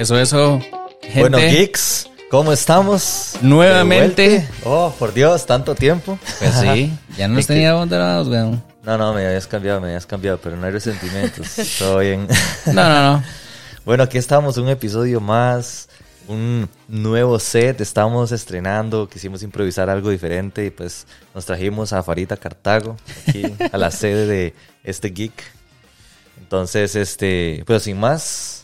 Eso, eso. Gente, Bueno, geeks, ¿cómo estamos? Nuevamente. Oh, por Dios, tanto tiempo. Pues sí, ya nos Es que- teníamos abandonados, weón. No, no, me habías cambiado, me habías cambiado, pero no hay resentimientos. Todo bien. No, no, no. Bueno, aquí estamos, un episodio más, un nuevo set, estamos estrenando, quisimos improvisar algo diferente y pues nos trajimos a Farita Cartago, aquí a la sede de este geek. Entonces, este, pues sin más,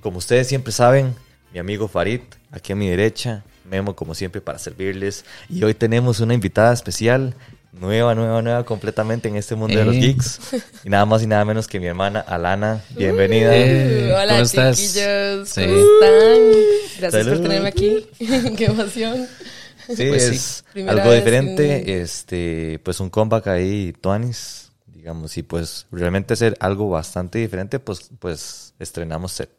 como ustedes siempre saben, mi amigo Farid, aquí a mi derecha, Memo como siempre para servirles. Y hoy tenemos una invitada especial, nueva, nueva, nueva completamente en este mundo de los Eh. geeks. Y nada más y nada menos que mi hermana Alana, bienvenida. Eh, Hola ¿cómo estás? chiquillos, Sí. ¿cómo están? Gracias Salud. por tenerme aquí. Qué emoción. Sí, Pues es algo diferente, que- este, pues un comeback ahí, Tuanis, digamos, y pues realmente hacer algo bastante diferente, pues, pues estrenamos set.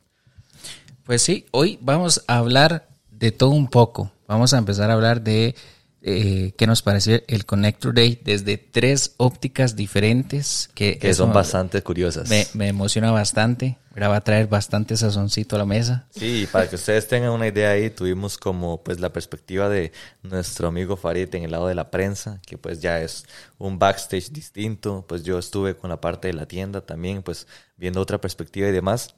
Pues sí, hoy vamos a hablar de todo un poco. Vamos a empezar a hablar de eh, qué nos pareció el Connector Day desde tres ópticas diferentes. Que, que son bastante curiosas. me, me emociona bastante. Va a traer bastante sazoncito a la mesa. Sí, para que ustedes tengan una idea ahí, tuvimos como pues la perspectiva de nuestro amigo Farid en el lado de la prensa, que pues ya es un backstage distinto, pues yo estuve con la parte de la tienda también, pues viendo otra perspectiva y demás.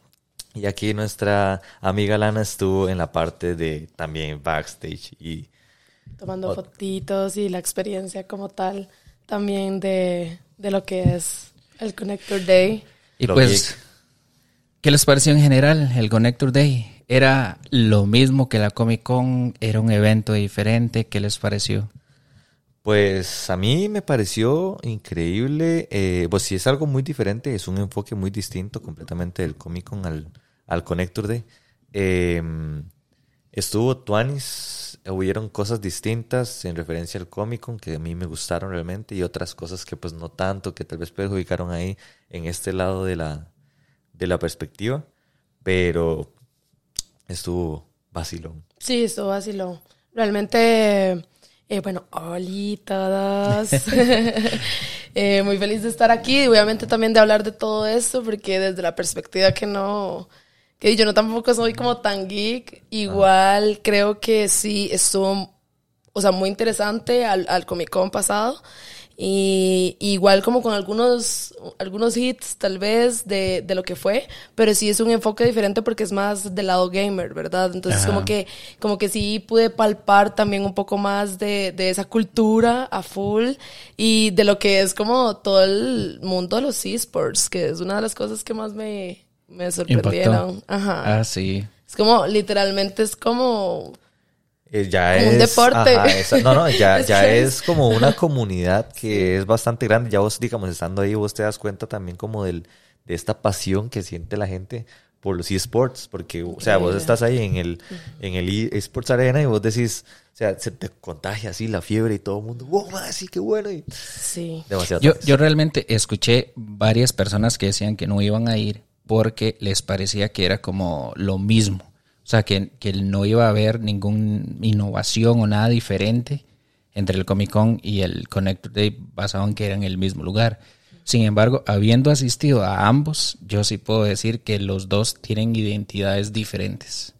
Y aquí nuestra amiga Lana estuvo en la parte de también backstage y Tomando Ot- fotitos y la experiencia como tal también de, de lo que es el Connector Day. Y Lo pues, geek. ¿qué les pareció en general el Connector Day? ¿Era lo mismo que la Comic Con? ¿Era un evento diferente? ¿Qué les pareció? Pues a mí me pareció increíble, eh, pues si es algo muy diferente, es un enfoque muy distinto completamente del Comic Con al, al Connector Day. Eh, estuvo Tuanis, hubieron cosas distintas en referencia al Comic Con que a mí me gustaron realmente y otras cosas que pues no tanto, que tal vez perjudicaron ahí en este lado de la, de la perspectiva, pero estuvo vacilón. Sí, esto vaciló. Realmente, eh, bueno, hola todos. Eh, muy feliz de estar aquí y obviamente también de hablar de todo esto, porque desde la perspectiva que no, que yo no tampoco soy como tan geek, igual creo que sí estuvo, o sea, muy interesante al, al Comic Con pasado. Y igual como con algunos, algunos hits tal vez de, de lo que fue, pero sí es un enfoque diferente porque es más del lado gamer, ¿verdad? Entonces Ajá. como que, como que sí pude palpar también un poco más de, de esa cultura a full y de lo que es como todo el mundo de los esports, que es una de las cosas que más me, me sorprendieron. Ajá. Ah, sí. Es como, literalmente es como Eh, ya Como es un deporte. ajá, esa- no, no, ya, Es ya que es como una comunidad que es bastante grande. Ya vos, digamos, estando ahí, vos te das cuenta también como del, de esta pasión que siente la gente por los esports. Porque, o sea, vos estás ahí en el, en el esports arena y vos decís, o sea, se te contagia así la fiebre y todo el mundo, wow, man, sí, qué bueno. Y sí. demasiado. Yo, yo realmente escuché varias personas que decían que no iban a ir porque les parecía que era como lo mismo. O sea, que, que no iba a haber ninguna innovación o nada diferente entre el Comic Con y el Connector Day basado en que eran el mismo lugar. Sin embargo, habiendo asistido a ambos, yo sí puedo decir que los dos tienen identidades diferentes.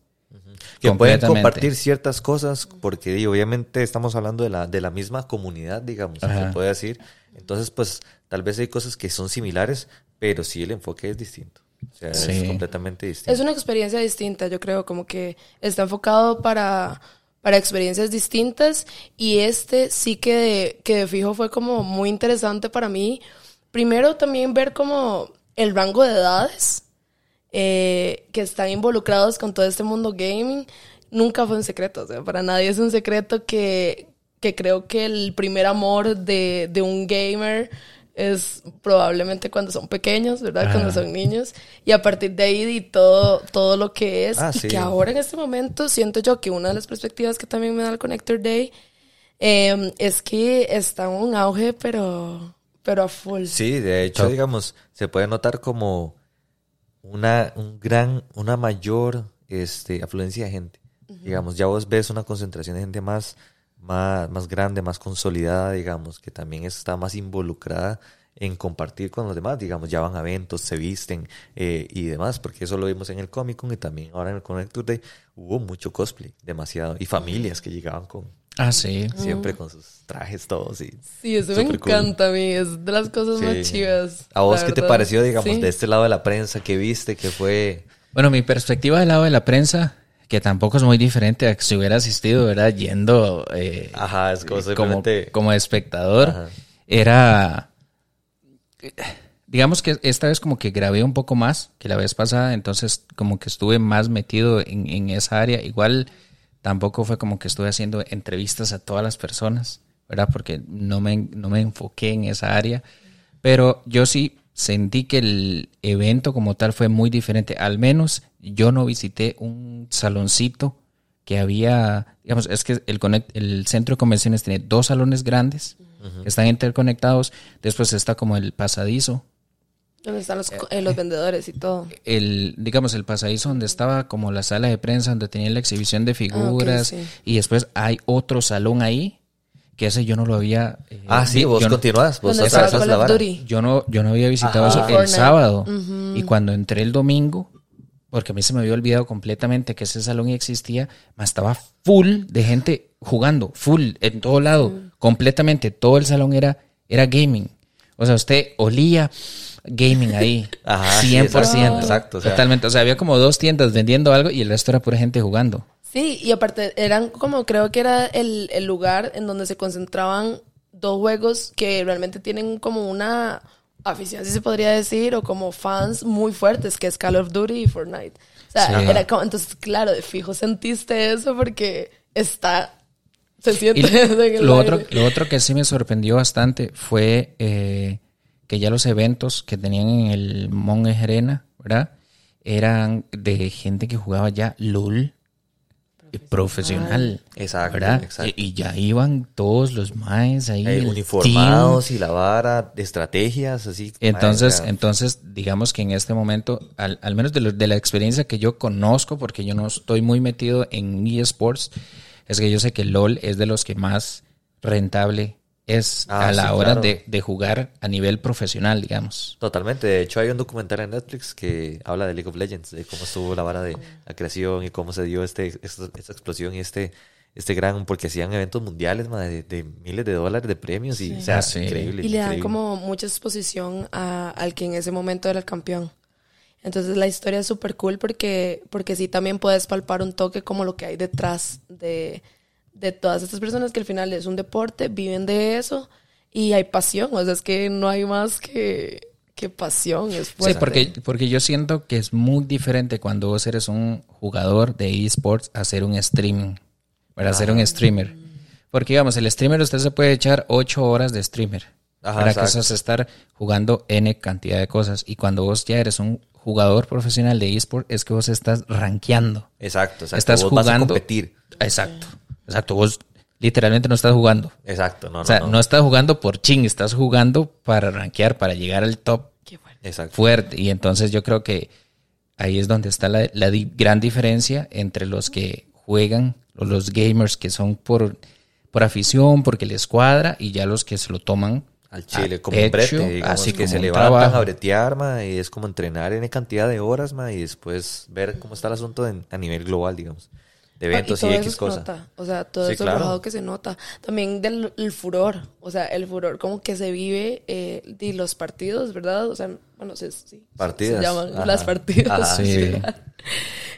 que pueden compartir ciertas cosas porque obviamente estamos hablando de la, de la misma comunidad, digamos, se puede decir. Entonces, pues tal vez hay cosas que son similares, pero sí el enfoque es distinto. O sea, Sí. es completamente distinto. Es una experiencia distinta, yo creo, como que está enfocado para, para experiencias distintas y este sí que de, que de fijo fue como muy interesante para mí. Primero también ver como el rango de edades eh, que están involucrados con todo este mundo gaming. Nunca fue un secreto, o sea, para nadie es un secreto que, que creo que el primer amor de, de un gamer es probablemente cuando son pequeños, ¿verdad? Cuando son niños. Y a partir de ahí y todo, todo lo que es. Ah, y sí. que ahora en este momento siento yo que una de las perspectivas que también me da el Connector Day eh, es que está en un auge, pero, pero a full. Sí, de hecho, digamos, se puede notar como una, un gran, una mayor este, afluencia de gente. Digamos, ya vos ves una concentración de gente más, más, más grande, más consolidada, digamos, que también está más involucrada en compartir con los demás, digamos, ya van a eventos, se visten eh, y demás, porque eso lo vimos en el Comic Con y también ahora en el Connector Day hubo mucho cosplay, demasiado, y familias que llegaban con, Ah, sí. siempre con sus trajes todos y Sí, eso me Súper cool. encanta a mí. Es de las cosas Sí. más chivas. ¿A vos qué te verdad. pareció, digamos, Sí. de este lado de la prensa que viste, que fue... Bueno, mi perspectiva del lado de la prensa, que tampoco es muy diferente a que si hubiera asistido, ¿verdad? Yendo eh, Ajá, es como como, simplemente... como espectador, Ajá. era... Digamos que esta vez como que grabé un poco más que la vez pasada, entonces como que estuve más metido en, en esa área. Igual tampoco fue como que estuve haciendo entrevistas a todas las personas, ¿verdad? Porque no me, no me enfoqué en esa área. Pero yo sí sentí que el evento como tal fue muy diferente. Al menos yo no visité un saloncito que había, digamos, es que el, centro de convenciones tiene dos salones grandes que están interconectados. Después está como el pasadizo. Donde están los, co- eh, los vendedores y todo. El, digamos, el pasadizo donde estaba como la sala de prensa, donde tenía la exhibición de figuras. sí. Y después hay otro salón ahí, que ese yo no lo había... eh, Ah, sí, vi- vos continuás, vos haces Call la vara. Yo no, yo no había visitado Ajá. eso el sábado. Y cuando entré el domingo, porque a mí se me había olvidado completamente que ese salón existía, ma, estaba full de gente jugando, full, en todo lado, completamente. Todo el salón era, era gaming. O sea, usted olía gaming ahí. Ajá, sí, 100%. exacto, exacto, o sea. Totalmente. O sea, había como dos tiendas vendiendo algo y el resto era pura gente jugando. Sí, y aparte eran como creo que era el, el lugar en donde se concentraban dos juegos que realmente tienen como una afición, si se podría decir, o como fans muy fuertes, que es Call of Duty y Fortnite. O sea, Sí. era como, entonces, claro, de fijo sentiste eso porque está, se Y siente en el lo, otro, lo otro que sí me sorprendió bastante fue eh, que ya los eventos que tenían en el Monge Arena, ¿verdad? Eran de gente que jugaba ya LOL profesional. Exacto, exacto. Y, y ya iban todos los maes ahí. Eh, uniformados y la vara, de estrategias, así. entonces, entonces, digamos que en este momento, al, al menos de, lo- de la experiencia que yo conozco, porque yo no estoy muy metido en eSports, es que yo sé que LOL es de los que más rentable es Ah, a la sí, hora claro. de, de jugar a nivel profesional, digamos. Totalmente. De hecho, hay un documental en Netflix que habla de League of Legends, de cómo estuvo la vara de la creación y cómo se dio este, esta, esta explosión y este, este gran, porque hacían eventos mundiales de, de miles de dólares de premios y, o sea, Ah, sí. increíble. Y le dan increíble. como mucha exposición a- al que en ese momento era el campeón. Entonces la historia es súper cool porque, porque sí también puedes palpar un toque como lo que hay detrás de, de todas estas personas que al final es un deporte, viven de eso y hay pasión. O sea, es que no hay más que, que pasión. Es Sí, fuerte. porque, porque yo siento que es muy diferente cuando vos eres un jugador de esports a ser un streaming, para ser Ah. un streamer. Porque digamos, el streamer usted se puede echar ocho horas de streamer. Ajá, para que exacto. eso es estar jugando N cantidad de cosas. Y cuando vos ya eres un jugador profesional de esports, es que vos estás rankeando. Exacto, exacto. Estás Vos vas a jugando. competir. Exacto. Exacto. Vos literalmente no estás jugando. Exacto, no, o sea, no, no, no. estás jugando por ching, estás jugando para rankear, para llegar al top Qué fuerte. Exacto. fuerte. Y entonces yo creo que ahí es donde está la, la di- gran diferencia entre los que juegan, o los gamers que son por, por afición, porque les cuadra, y ya los que se lo toman Al chile, a como un pecho, brete, digamos, así que como se un levantan trabajo. a bretear, ma, y es como entrenar en cantidad de horas, ma, y después ver cómo está el asunto en- a nivel global, digamos, eventos y, todo eso X se cosas. nota. O sea, todo Sí, eso claro. trabajado que se nota. También del el furor. O sea, el furor como que se vive eh, de los partidos, ¿verdad? O sea, bueno, se, sí, Partidas. se llaman Ajá. las partidas. Ajá, Sí.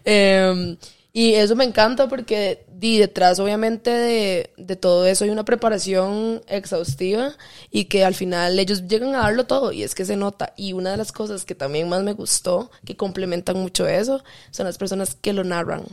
Eh, y eso me encanta porque di, detrás obviamente de, de todo eso hay una preparación exhaustiva y que al final ellos llegan a darlo todo y es que se nota. Y una de las cosas que también más me gustó, que complementan mucho eso, son las personas que lo narran.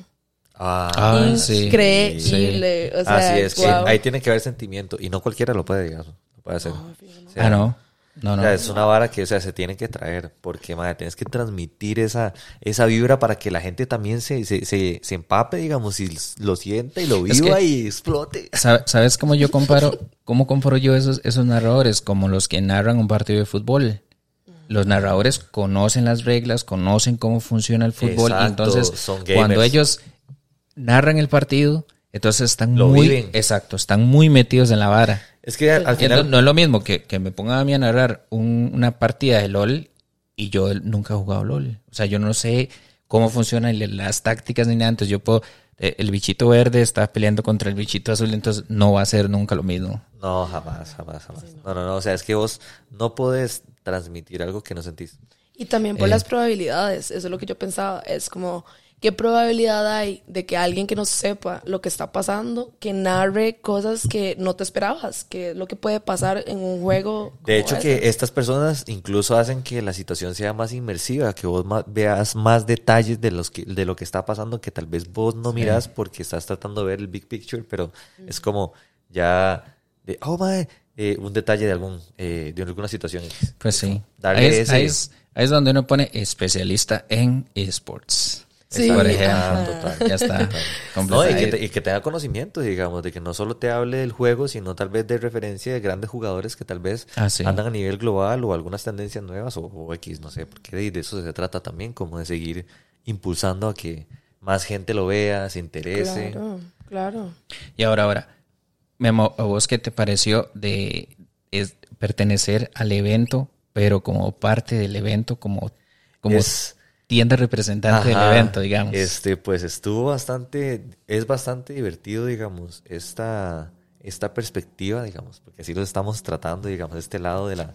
Ah, sí. Increíble. O sea, Así es, que guau. ahí tiene que haber sentimiento, y no cualquiera lo puede, digamos, lo puede hacer. O sea, Ah, no. No, O sea, es una vara que, o sea, se tiene que traer, porque, madre, tienes que transmitir esa, esa vibra para que la gente también se, se, se, se empape, digamos, y lo sienta y lo Es viva que- y explote. ¿Sabe- ¿Sabes cómo yo comparo? ¿Cómo comparo yo esos, esos narradores? Como los que narran un partido de fútbol. Los narradores conocen las reglas, conocen cómo funciona el fútbol. y Exacto, entonces, son cuando ellos narran el partido, Entonces están Lo muy, viven. exacto, están muy metidos en la vara. Es que al, no, es lo mismo que, que me pongan a mí a narrar un- una partida de LOL y yo nunca he jugado LOL. O sea, yo no sé cómo funcionan las tácticas ni nada. Entonces yo puedo, eh, el bichito verde está peleando contra el bichito azul, entonces no va a ser nunca lo mismo. No, jamás, jamás, jamás. No, no, no. O sea, es que vos no podés transmitir algo que no sentís. Y también por Eh. las probabilidades, eso es lo que yo pensaba, es como, ¿qué probabilidad hay de que alguien que no sepa lo que está pasando, que narre cosas que no te esperabas, que es lo que puede pasar en un juego? De hecho, ese? que estas personas incluso hacen que la situación sea más inmersiva, que vos veas más detalles de, los que, de lo que está pasando que tal vez vos no mirás porque estás tratando de ver el big picture, pero es como ya de, oh, mae, eh, un detalle de, algún, eh, de alguna situación. Pues sí. Darle ahí, es, ese- ahí es- ahí es donde uno pone especialista en esports. Sí, total, ya está. No, y, que te, y que tenga conocimiento, digamos, de que no solo te hable del juego, sino tal vez de referencia de grandes jugadores que tal vez Ah, sí. andan a nivel global o algunas tendencias nuevas o, o X, no sé, porque de, de eso se trata también, como de seguir impulsando a que más gente lo vea, se interese. Claro, claro. Y ahora, ahora, Memo, ¿a vos qué te pareció de es- pertenecer al evento, pero como parte del evento, como, como Es- tienda representante del Ajá, evento, digamos? Este, pues estuvo bastante, es bastante divertido, digamos, esta, esta perspectiva, digamos, porque así lo estamos tratando, digamos, de este lado de la,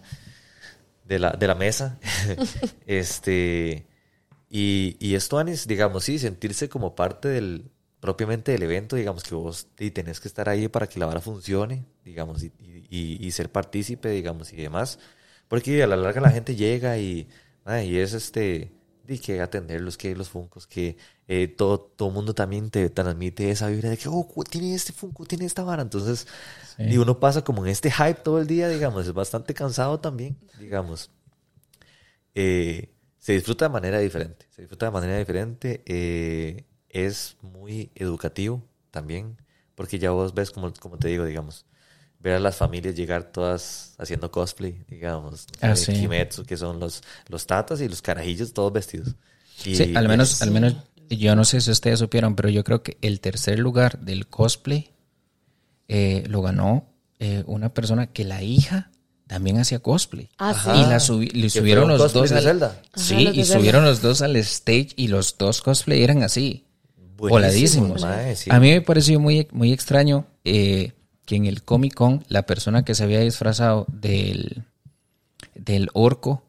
de la, de la mesa. este, y, y esto, Anis, digamos, sí, sentirse como parte del, propiamente del evento, digamos, que vos y tenés que estar ahí para que la vara funcione, digamos, y, y- y- ser partícipe, digamos, y demás. Porque a la larga la gente llega y, ah, y es este, y que atenderlos, que los funcos, que eh, todo todo mundo también te transmite esa vibra de que, oh, tiene este funko, tiene esta vara. Entonces, Sí. y uno pasa como en este hype todo el día, digamos, es bastante cansado también, digamos. Eh, se disfruta de manera diferente, se disfruta de manera diferente, eh, es muy educativo también, porque ya vos ves, como, como te digo, digamos, ver a las familias llegar todas haciendo cosplay, digamos, Ah, sí. Kimetsu, que son los, los tatas y los carajillos todos vestidos. Y Sí, al menos, es- al menos, yo no sé si ustedes supieron, pero yo creo que el tercer lugar del cosplay eh, lo ganó eh, una persona que la hija también hacía cosplay. Ah, sí. Y la subi- le subieron los dos de al, Zelda. Sí, Ajá, y Zelda. subieron los dos al stage y los dos cosplay eran así. Buenísimo, voladísimos. mae, sí. A mí me pareció muy, muy extraño eh, que en el Comic Con la persona que se había disfrazado del, del orco,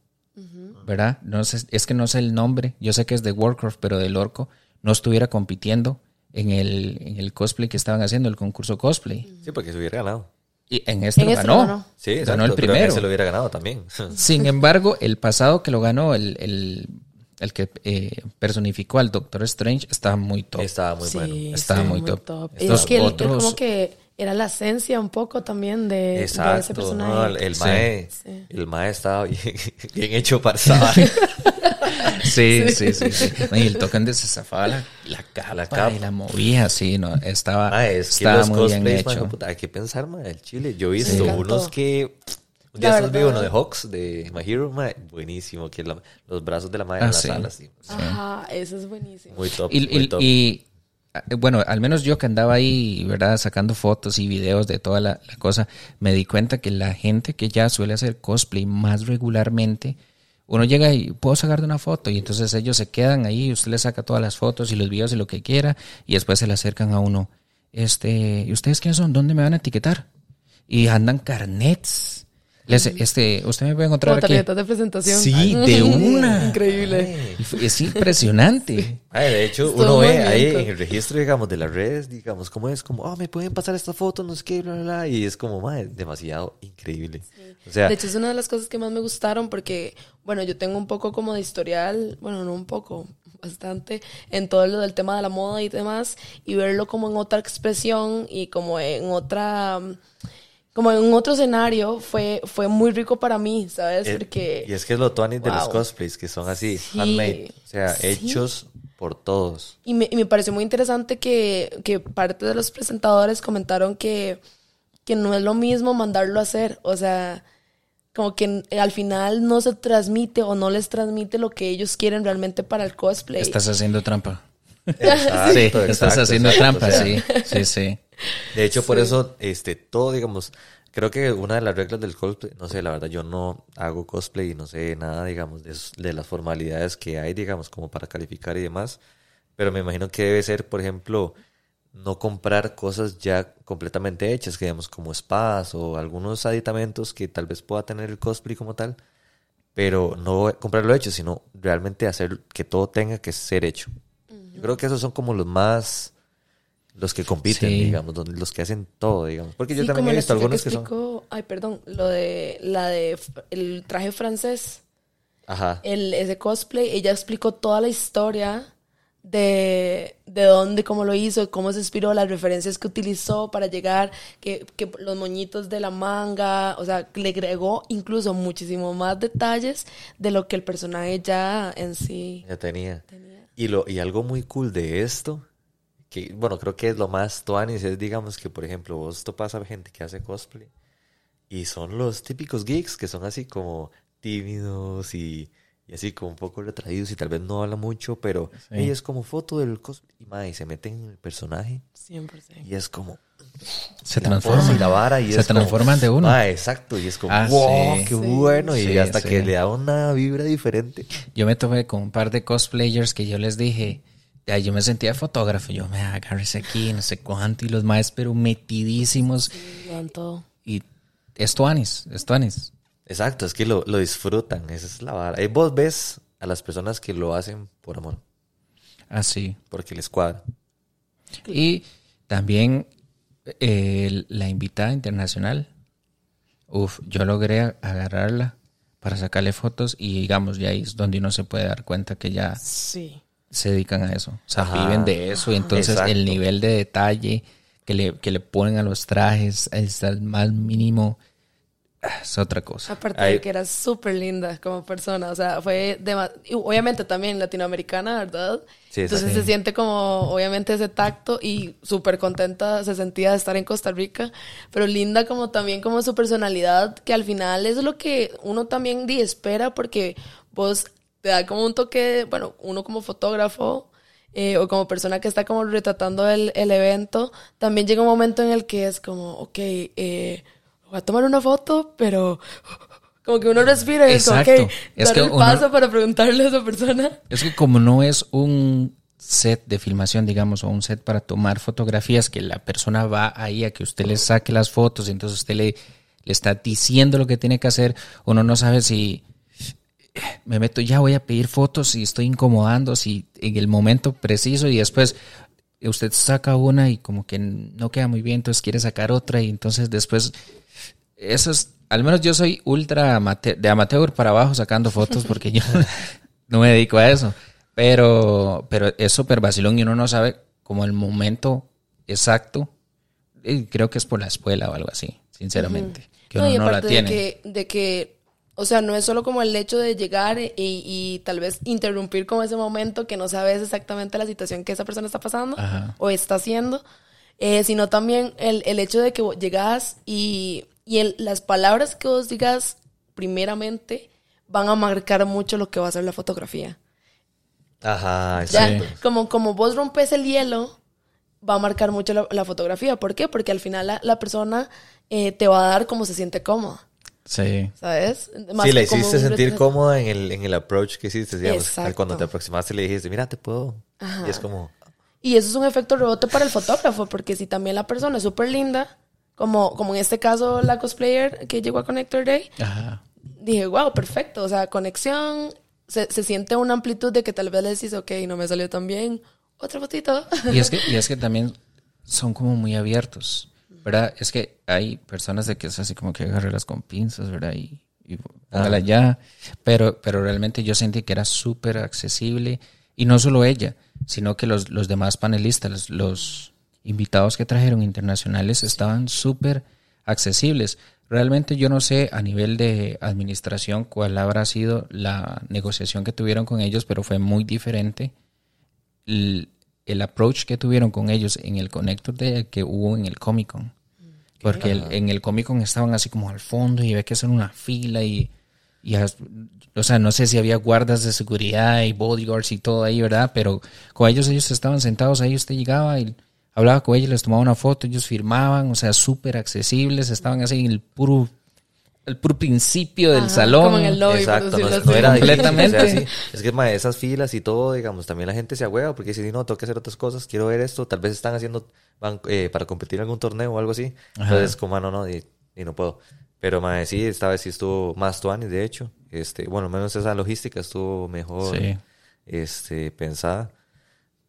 ¿verdad? No sé, es que no sé el nombre, yo sé que es de Warcraft, pero del orco, no estuviera compitiendo en el, en el cosplay que estaban haciendo, el concurso cosplay. Sí, porque se hubiera ganado. Y en este En lo este ganó. lo ganó. Sí, exacto, ganó el primero. ese lo hubiera ganado también. Sin embargo, el pasado que lo ganó, el, el, el que eh, personificó al Doctor Strange, estaba muy top. Estaba muy sí, bueno. Estaba sí, muy top. Y Estos es que él- él otros- como que era la esencia un poco también de, de ese personaje. ¿no? el, el Sí. mae, Sí. el mae estaba bien, bien hecho para. Sí, sí, sí, sí. Y el token de se zafaba la, la capa, La capa. y la movía, sí, no, estaba, Mae, es estaba muy bien cosplays, hecho. puta, hay que pensar, mae, el chile. Yo he visto unos que... Un día verdad. uno de Hawks, de My Hero, mae, buenísimo, que la- los brazos de la madre Ah, en las sí. alas, sí. Ajá, eso es buenísimo. Muy top, Y, muy y- top. y, bueno, al menos yo que andaba ahí, ¿verdad? Sacando fotos y videos de toda la, la cosa, me di cuenta que la gente que ya suele hacer cosplay más regularmente, uno llega y puedo sacar de una foto y entonces ellos se quedan ahí, usted les saca todas las fotos y los videos y lo que quiera y después se le acercan a uno. Este, ¿y ustedes quiénes son? ¿Dónde me van a etiquetar? Y andan carnets. Les- este, usted me puede encontrar Como aquí. tarjetas de presentación. Sí, de una. Increíble. Y fue- Es impresionante. Ay, de hecho, Estuvo uno ve ahí bien. en el registro, digamos, de las redes, digamos, cómo es, como, oh, me pueden pasar esta foto, no sé qué, bla, bla, bla, y es como, madre, demasiado increíble. O sea, De hecho, es una de las cosas que más me gustaron porque, bueno, yo tengo un poco como de historial, bueno, no un poco, bastante, en todo lo del tema de la moda y demás, y verlo como en otra expresión y como en otra, como en otro escenario, fue, fue muy rico para mí, ¿sabes? eh, Porque... y es que es lo tuanis de los Wow. cosplays, que son así, Sí, handmade, o sea, sí. hechos por todos. Y me, y me pareció muy interesante que, que parte de los presentadores comentaron que, que no es lo mismo mandarlo a hacer. O sea, como que al final no se transmite o no les transmite lo que ellos quieren realmente para el cosplay. Estás haciendo trampa. Exacto, sí, estás haciendo exacto, trampa, o sea, sí, sí, sí. De hecho, por eso, este, todo, digamos, creo que una de las reglas del cosplay, no sé, la verdad, yo no hago cosplay y no sé nada, digamos, de, de las formalidades que hay, digamos, como para calificar y demás. Pero me imagino que debe ser, por ejemplo, no comprar cosas ya completamente hechas, que digamos, como espadas o algunos aditamentos que tal vez pueda tener el cosplay como tal, pero no comprarlo hecho, sino realmente hacer que todo tenga que ser hecho. Yo creo que esos son como los más los que compiten, Sí. digamos, donde- los que hacen todo, digamos. Porque yo Sí, también he visto algunos que son. explicó- Ay, perdón, lo de la de el traje francés, Ajá. el, ese cosplay, ella explicó toda la historia de, de dónde, cómo lo hizo, cómo se inspiró, las referencias que utilizó para llegar, que, que los moñitos de la manga, o sea, le agregó incluso muchísimo más detalles de lo que el personaje ya en sí Ya tenía. tenía. Y, lo, y algo muy cool de esto, que bueno, creo que es lo más tuanis, es digamos que, por ejemplo, vos topas a gente que hace cosplay y son los típicos geeks que son así como tímidos y, y así como un poco retraídos y tal vez no hablan mucho, pero Sí. ella es como foto del cosplay y, ma, y se meten en el personaje 100%. y es como Se transforman. y la vara y Se es como, transforman de uno. ma, exacto, y es como, Ah, wow, sí. qué Sí. bueno, y Sí, hasta que le da una vibra diferente. Yo me tomé con un par de cosplayers que yo les dije, ya, yo me sentía fotógrafo, yo me agárrese aquí, no sé cuánto, y los maes, pero metidísimos. Y es tuanis, es tuanis. Exacto, es que lo, lo disfrutan, esa es la vara. Y vos ves a las personas que lo hacen por amor, Así. porque les cuadra. Y también eh, la invitada internacional, uf, yo logré agarrarla para sacarle fotos y digamos, ya ahí es donde uno se puede dar cuenta que ya Sí. Se dedican a eso. O sea, Ajá. viven de eso. Y entonces Exacto. el nivel de detalle que le, que le ponen a los trajes es al más mínimo. ah, Es otra cosa. Aparte Ahí- de que era súper linda como persona, o sea, fue obviamente también latinoamericana, ¿verdad? Sí, Entonces se siente como, obviamente, ese tacto y súper contenta se sentía de estar en Costa Rica, pero linda como también como su personalidad, que al final es lo que uno también di, espera porque vos te da como un toque, bueno, uno como fotógrafo eh, o como persona que está como retratando el, el evento, también llega un momento en el que es como, ok, eh, voy a tomar una foto, pero como que uno respira y es como, Exacto. ok, Es dar que el uno- paso para preguntarle a esa persona. Es que como no es un set de filmación, digamos, o un set para tomar fotografías, que la persona va ahí a que usted le saque las fotos y entonces usted le, le está diciendo lo que tiene que hacer, uno no sabe si me meto, ya voy a pedir fotos y estoy incomodando, si en el momento preciso y después usted saca una y como que no queda muy bien, entonces quiere sacar otra y entonces después eso es, al menos yo soy ultra amate- de amateur para abajo sacando fotos porque yo no me dedico a eso. Pero, pero es súper vacilón y uno no sabe como el momento exacto. Y creo que es por la escuela o algo así, sinceramente. Que No, uno no la tiene. De que, de que, o sea, no es solo como el hecho de llegar y, y tal vez interrumpir como ese momento que no sabes exactamente la situación que esa persona está pasando Ajá. o está haciendo, eh, sino también el, el hecho de que llegas y, y el- las palabras que vos digas primeramente van a marcar mucho lo que va a ser la fotografía. Ajá, Ya, exacto. como, como vos rompes el hielo, va a marcar mucho la, la fotografía. ¿Por qué? Porque al final la, la persona eh, te va a dar como se siente cómoda, Sí. ¿sabes? Sí, la hiciste sentir cómoda en el, en el approach que hiciste, digamos. Exacto. Cuando te aproximaste le dijiste, mira, te puedo. Ajá. Y es como, Y eso es un efecto rebote para el fotógrafo, porque si también la persona es súper linda, como, como en este caso la cosplayer que llegó a Connector Day, Ajá. dije, wow, perfecto, o sea, conexión, se, se siente una amplitud de que tal vez le decís, ok, no me salió tan bien, otra fotito. Y es que, y es que también son como muy abiertos, ¿verdad? Es que hay personas de que es así como que agarrarlas con pinzas, ¿verdad? Y, y póngala ya. Pero, pero realmente yo sentí que era súper accesible. Y no solo ella, sino que los, los demás panelistas, los, los invitados que trajeron internacionales estaban súper accesibles. Realmente yo no sé a nivel de administración cuál habrá sido la negociación que tuvieron con ellos, pero fue muy diferente el, el approach que tuvieron con ellos en el Connector de que hubo en el Comic Con. Porque el- en el Comic Con estaban así como al fondo y había que hacer una fila y Y, o sea, no sé si había guardas de seguridad y bodyguards y todo ahí, ¿verdad? Pero con ellos, ellos estaban sentados ahí, usted llegaba y hablaba con ellos, les tomaba una foto, ellos firmaban, o sea, súper accesibles, estaban así en el puro, el puro principio del Ajá, salón. como en el lobby, Exacto, no, no era difícil, Completamente. o sea, sí. Es que ma, esas filas y todo, digamos, también la gente se agüeva porque dice, no, tengo que hacer otras cosas, quiero ver esto, tal vez están haciendo van, eh, para competir en algún torneo o algo así. Ajá. Entonces, como, ah, no, no, y, y no puedo. Pero, ma, sí, esta vez sí estuvo más tuani, de hecho. Este, bueno, menos esa logística estuvo mejor Sí. este, pensada.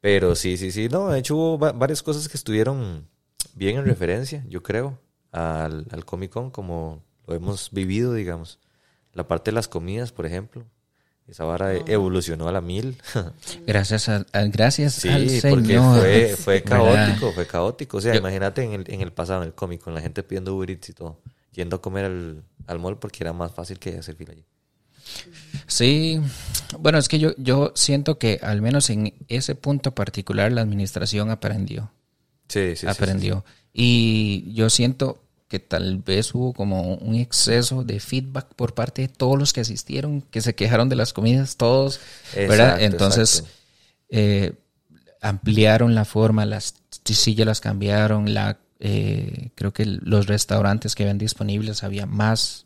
Pero sí, sí, sí. No, de hecho hubo va- varias cosas que estuvieron bien en referencia, yo creo, al, al Comic Con como lo hemos vivido, digamos. La parte de las comidas, por ejemplo. Esa vara evolucionó a la mil. Gracias, a, a- gracias sí, al porque Señor. fue, fue ¿verdad? caótico, fue caótico. O sea, Yo- imagínate en el, en el pasado, en el Comic Con, la gente pidiendo Uber Eats y todo. Yendo a comer al, al mall porque era más fácil que hacer fila allí. Sí, bueno, es que yo, yo siento que al menos en ese punto particular la administración aprendió. Sí, sí, sí, sí, aprendió. Y yo siento que tal vez hubo como un exceso de feedback por parte de todos los que asistieron, que se quejaron de las comidas, todos, ¿verdad? Exacto, Entonces, exacto. eh, ampliaron la forma, las sillas las cambiaron, la, eh, creo que los restaurantes que habían disponibles había más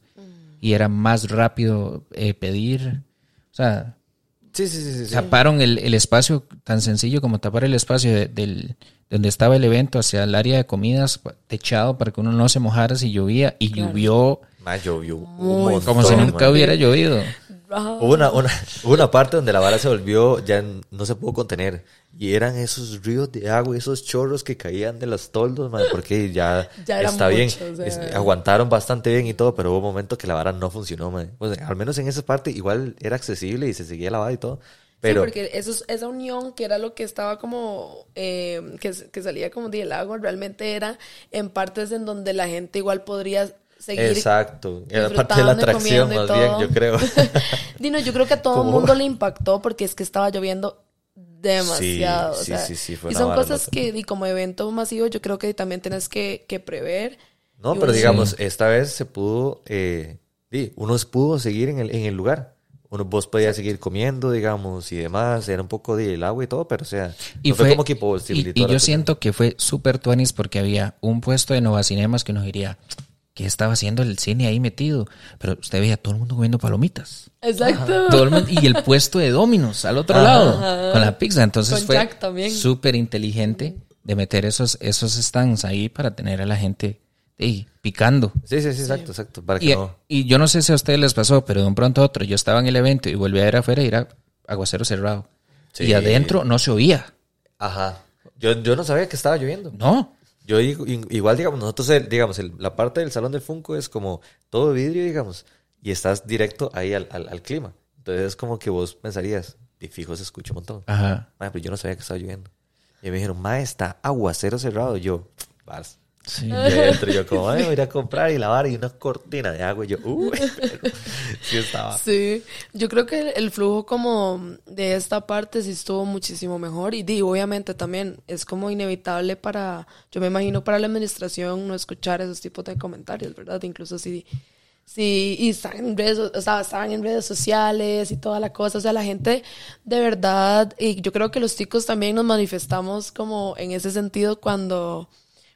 y era más rápido eh, pedir. O sea, Sí, sí, sí, sí, sí. taparon el, el espacio tan sencillo como tapar el espacio de, del donde estaba el evento hacia el área de comidas techado para que uno no se mojara si llovía y llovió Ma, llovió un Muy montón, como si nunca hubiera llovido. Hubo una, una, hubo una parte donde la vara se volvió, ya no se pudo contener. Y eran esos ríos de agua, esos chorros que caían de los toldos, man, porque ya, Ya está bien. mucho, o sea. Es- aguantaron bastante bien y todo, pero hubo un momento que la vara no funcionó, man. Pues, al menos en esa parte igual era accesible y se seguía lavada y todo. Pero sí, porque eso, es- esa unión que era lo que estaba como, eh, que, que salía como del agua, realmente era en partes en donde la gente igual podría seguir. exacto, era parte de la atracción más bien, yo creo. Dino, yo creo que a todo el mundo le impactó porque es que estaba lloviendo demasiado. Sí, o sí, sea, sí, sí, fue y son cosas que, y como evento masivo, yo creo que también tienes que, que prever. No, pero digamos, esta vez se pudo, eh, uno pudo seguir en el, en el lugar. Uno, vos podías seguir comiendo, digamos, y demás. Era un poco de el agua y todo, pero o sea, Y no fue, fue, como que y, posibilitó y yo siento que fue súper tuanis porque había un puesto de Nova Cinemas que unos diría, ¿qué estaba haciendo el cine ahí metido? Pero usted veía a todo el mundo comiendo palomitas. Exacto. Todo el mundo- y el puesto de Dominos al otro Ajá. lado, con la pizza. Entonces Con fue súper inteligente de meter esos, esos stands ahí para tener a la gente ey, picando. Sí, sí, sí, exacto, exacto. Para que Y, no. y yo no sé si a ustedes les pasó, pero de un pronto a otro, yo estaba en el evento y volví a ver afuera y era aguacero cerrado. Sí. Y adentro no se oía. Ajá. Yo, yo no sabía que estaba lloviendo. No. Yo igual, digamos, nosotros, el- digamos, el- la parte del salón del Funko es como todo vidrio, digamos, y estás directo ahí al, al, al clima. Entonces es como que vos pensarías, y fijo se escucha un montón. Ajá. Pero yo no sabía que estaba lloviendo. Y me dijeron, ma, está aguacero cerrado. Y yo, vas. Sí. Y adentro yo como, ay, voy a ir a comprar y lavar y una cortina de agua. Y yo, uy, pero sí estaba. Sí, yo creo que el, el flujo como de esta parte sí estuvo muchísimo mejor y di, obviamente también es como inevitable para, yo me imagino para la administración no escuchar esos tipos de comentarios, ¿verdad? Incluso si, si y están en redes, o sea, estaban en redes sociales y toda la cosa, o sea, la gente de verdad, y yo creo que los chicos también nos manifestamos como en ese sentido cuando,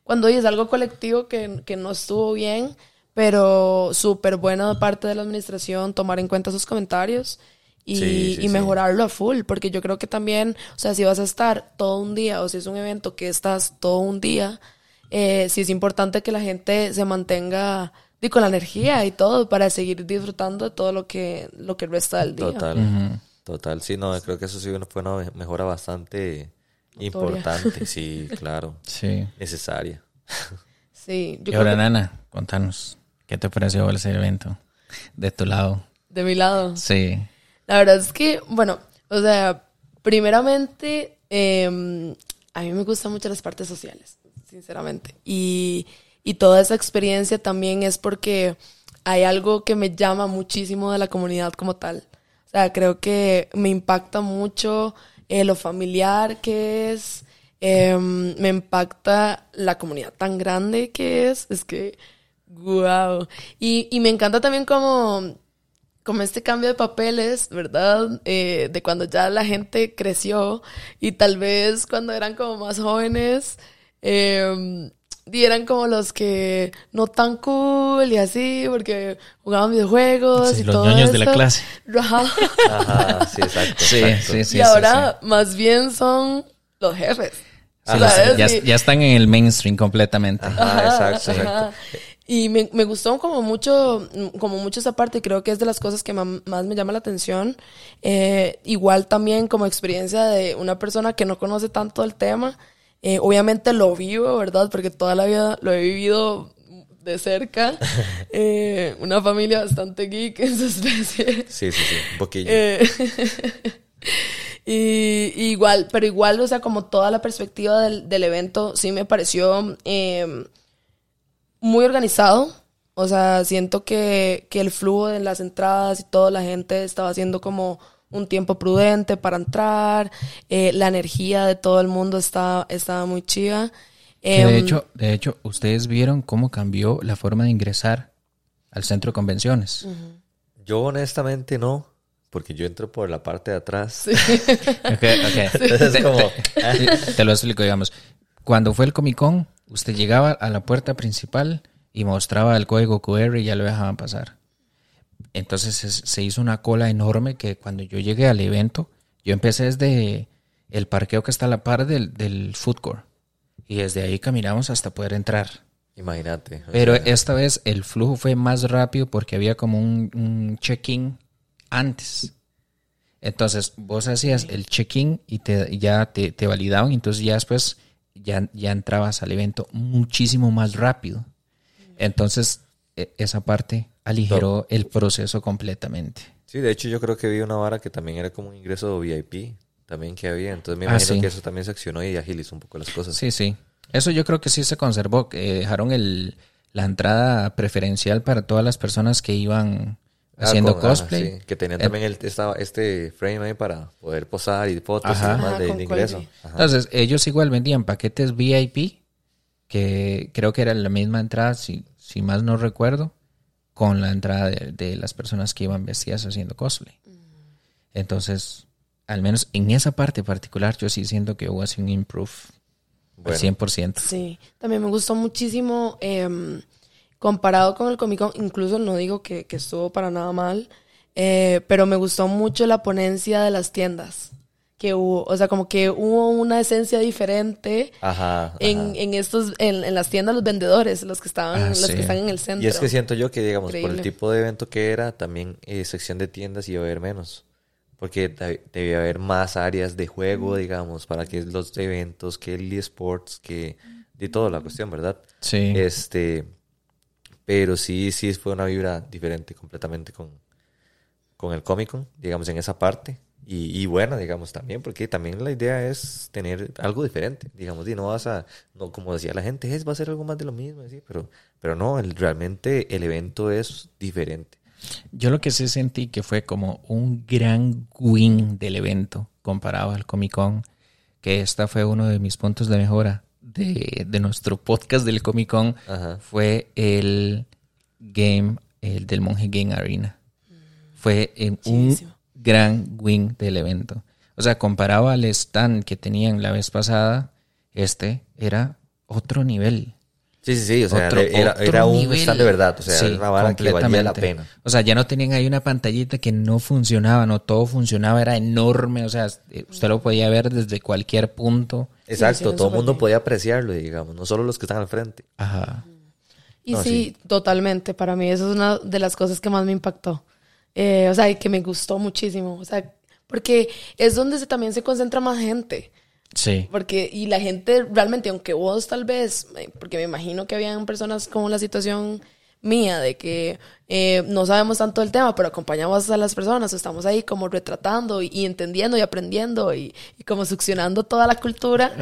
cuando oye, es algo colectivo que, que no estuvo bien, pero súper bueno de parte de la administración tomar en cuenta sus comentarios y, Sí, sí, y sí. mejorarlo a full, porque yo creo que también, o sea, si vas a estar todo un día o si es un evento que estás todo un día, eh, sí es importante que la gente se mantenga y con la energía y todo para seguir disfrutando de todo lo que, lo que resta del día. Total. Total. Sí, no, creo que eso sí fue una mejora bastante importante. Sí, claro. Sí. Necesaria. Sí, yo y ahora, que Nana, contanos, ¿qué te pareció ese evento? De tu lado. de mi lado. Sí. La verdad es que, bueno, o sea, primeramente, eh, a mí me gustan mucho las partes sociales, sinceramente. Y, y toda esa experiencia también es porque hay algo que me llama muchísimo de la comunidad como tal. O sea, creo que me impacta mucho eh, lo familiar que es, eh, me impacta la comunidad tan grande que es, es que, wow. Y, y me encanta también como como este cambio de papeles, ¿verdad? Eh, de cuando ya la gente creció y tal vez cuando eran como más jóvenes, eh, y eran como los que no tan cool y así, porque jugaban videojuegos Sí, y los todo ñoños de la clase. Ajá. Ajá, sí, exacto. Sí, exacto. sí, sí. y ahora más bien son los jefes. Sí, ¿sabes? ya, están en el mainstream completamente. Ajá, exacto, exacto. ajá. Y me, me gustó como mucho, como mucho esa parte, y creo que es de las cosas que más me llama la atención. Eh, igual también como experiencia de una persona que no conoce tanto el tema. Eh, obviamente lo vivo, ¿verdad? Porque toda la vida lo he vivido de cerca. Eh, una familia bastante geek en su especie. Sí, sí, sí, un poquillo. Eh, y, y igual, pero igual, o sea, como toda la perspectiva del, del evento, sí me pareció muy organizado. O sea, siento que, que el flujo de las entradas y toda la gente estaba haciendo como un tiempo prudente para entrar. eh, la energía de todo el mundo estaba, estaba muy chida. Que de Em, hecho, de hecho, ustedes vieron cómo cambió la forma de ingresar al centro de convenciones. Yo honestamente no, porque yo entro por la parte de atrás. Ok, ok. Es Te, como, te lo explico, digamos. Cuando fue el Comic Con, usted llegaba a la puerta principal y mostraba el código QR y ya lo dejaban pasar. Entonces se, se hizo una cola enorme que cuando yo llegué al evento, yo empecé desde el parqueo que está a la par del, del food court. Y desde ahí caminamos hasta poder entrar. Imagínate. Pero sea, esta vez el flujo fue más rápido porque había como un, un check-in antes. Entonces vos hacías el check-in y te, ya te, te validaban, entonces ya después ya, ya entrabas al evento muchísimo más rápido. Entonces e- esa parte aligeró el proceso completamente. Sí, de hecho yo creo que vi una vara que también era como un ingreso VIP, también que había. Entonces me Ah, imagino sí. que eso también se accionó y agilizó un poco las cosas. Sí, sí. Eso yo creo que sí se conservó. que dejaron el, la entrada preferencial para todas las personas que iban Ah, haciendo con- cosplay. sí, que tenían Eh, también el, esta- este frame ahí para poder posar y fotos Ajá. y demás Ajá, de, ingreso. Ajá. Entonces, ellos igual vendían paquetes VIP, que creo que era la misma entrada, si, si más no recuerdo, con la entrada de, de las personas que iban vestidas haciendo cosplay. Entonces, al menos en esa parte particular, yo sí siento que hubo así un improve Bueno. al 100%. Sí, también me gustó muchísimo em, comparado con el Comic Con, incluso no digo que, que estuvo para nada mal, eh, pero me gustó mucho la ponencia de las tiendas que hubo, o sea, como que hubo una esencia diferente Ajá, ajá. en, en estos, en, en las tiendas los vendedores, los que estaban, Ah, los sí. que están en el centro. Y es que siento yo que, digamos, por el tipo de evento que era, también eh, sección de tiendas iba a haber menos. Porque deb- debía haber más áreas de juego, digamos, para que los eventos, que el eSports, que de toda la cuestión, ¿verdad? Sí. Este, pero sí, sí fue una vibra diferente completamente con, con el Comic Con, digamos, en esa parte. Y, y bueno, digamos, también, porque también la idea es tener algo diferente, digamos, y no vas a, no, como decía la gente, es, va a ser algo más de lo mismo, así, pero, pero no, el- realmente el evento es diferente. Yo lo que sí sentí que fue como un gran win del evento comparado al Comic Con, que esta fue uno de mis puntos de mejora de, de nuestro podcast del Comic Con, Ajá. fue el game, el del Monje Game Arena. Fue en un. Gran win del evento. O sea, comparado al stand que tenían la vez pasada, este era otro nivel. Sí, sí, sí, o sea, Otro- era, otro era un nivel. stand de verdad, o sea, Sí, era una vara que valía la completamente. pena. O sea, ya no tenían ahí una pantallita que no funcionaba, no todo funcionaba, era enorme, o sea, eh, usted lo podía ver desde cualquier punto. Exacto, todo el mundo bien. podía apreciarlo, digamos, no solo los que están al frente. Ajá. Y No, sí, totalmente. Para mí eso es una de las cosas que más me impactó. Eh, o sea, y que me gustó muchísimo. O sea, porque es donde se, también se concentra más gente. Sí. Porque, y la gente realmente, aunque vos tal vez, eh, porque me imagino que habían personas como la situación mía, de que eh, no sabemos tanto del tema, pero acompañamos a las personas, estamos ahí como retratando y, y entendiendo y aprendiendo y, y como succionando toda la cultura.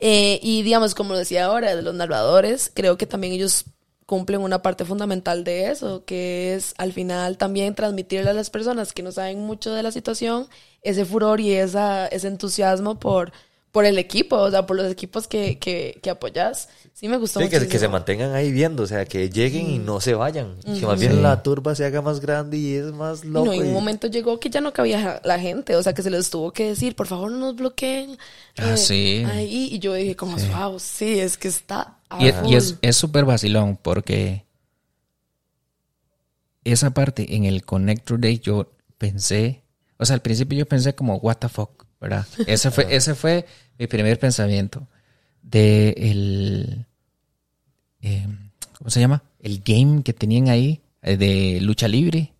Eh, y digamos, como decía ahora, de los narradores, creo que también ellos cumplen una parte fundamental de eso, que es al final también transmitirle a las personas que no saben mucho de la situación ese furor y esa, ese entusiasmo por, por el equipo, o sea, por los equipos que, que, que apoyas. Sí, me gustó Sí, que, muchísimo. que se mantengan ahí viendo, o sea, que lleguen y no se vayan. Que más bien la turba se haga más grande y es más Y loco. no, en y- un momento llegó que ya no cabía la gente, o sea, que se les tuvo que decir, por favor, no nos bloqueen. Ah, sí. Ahí, y yo dije, como, wow, sí, es que está a Y, y full". es es súper vacilón porque esa parte en el Connector Day yo pensé, o sea, al principio yo pensé como, what the fuck, ¿verdad? Ese fue, ese fue mi primer pensamiento de el, eh, ¿cómo se llama? El game que tenían ahí eh, de lucha libre.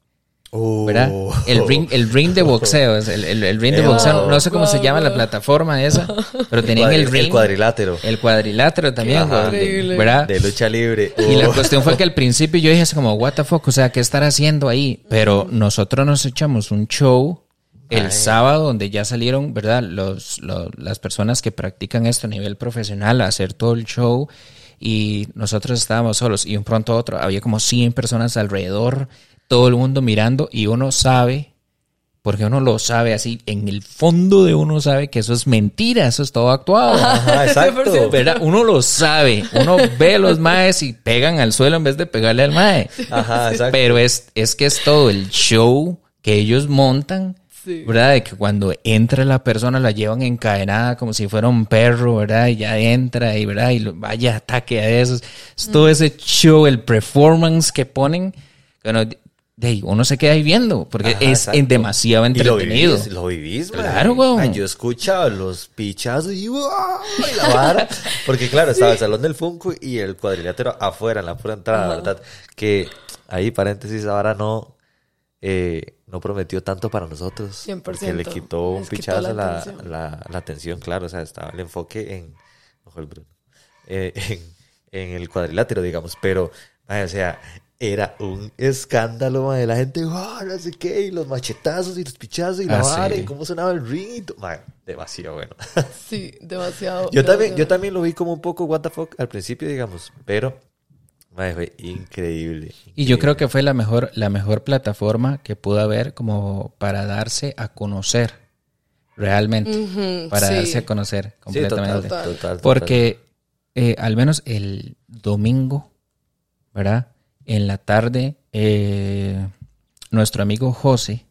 Oh. ¿verdad? El ring, el ring de boxeo, el, el- el ring de boxeo, no sé cómo se wow, llama la plataforma esa, pero tenían el Cuadri- ring, el cuadrilátero el cuadrilátero también, Increíble. ¿verdad? de lucha libre. Y la Oh. cuestión fue que al principio yo dije así como, what the fuck, o sea, ¿qué estar haciendo ahí? Pero nosotros nos echamos un show el Ay. sábado donde ya salieron, ¿verdad? Los, los- las personas que practican esto a nivel profesional a hacer todo el show y nosotros estábamos solos y un pronto a otro había como 100 personas alrededor, todo el mundo mirando y uno sabe, porque uno lo sabe así, en el fondo de uno sabe que eso es mentira, eso es todo actuado. Ajá, exacto. ¿Verdad? Uno lo sabe. Uno ve a los maes y pegan al suelo en vez de pegarle al mae. Ajá, exacto. Pero es, es que es todo el show que ellos montan. Sí. ¿Verdad? De que cuando entra la persona la llevan encadenada como si fuera un perro, ¿verdad? Y ya entra y, ¿verdad? Y lo- vaya ataque a esos. Es todo ese show, el performance que ponen. Bueno, uno se queda ahí viendo porque Ajá, es exacto. demasiado Y lo entretenido. vivís, lo vivís, man. Claro, weón. Ay, Yo escuchaba los pichazos y, ¡wow! y la vara. Porque claro, estaba el salón del Funko y el cuadrilátero afuera, en la pura entrada, ¿verdad? Que ahí, paréntesis, vara no, eh, no prometió tanto para nosotros. 100%. Porque le quitó un Les quitó pichazo la la, atención. la, la atención, claro. O sea, estaba el enfoque en, ojo el Bruno, eh, en, en el cuadrilátero, digamos. Pero, o sea, era un escándalo, mae, la gente, "Wow, no sé qué, y los machetazos y los pichazos y la Ah, vara, sí. y cómo sonaba el ring, mae, demasiado bueno. Sí, demasiado. yo, también, yo también lo vi como un poco what the fuck al principio, digamos, pero mae, fue increíble. Y yo creo que fue la mejor, la mejor plataforma que pudo haber como para darse a conocer realmente. Para sí. darse a conocer Sí, total, completamente. total, total. Porque eh, al menos el domingo, ¿verdad? En la tarde, eh, nuestro amigo José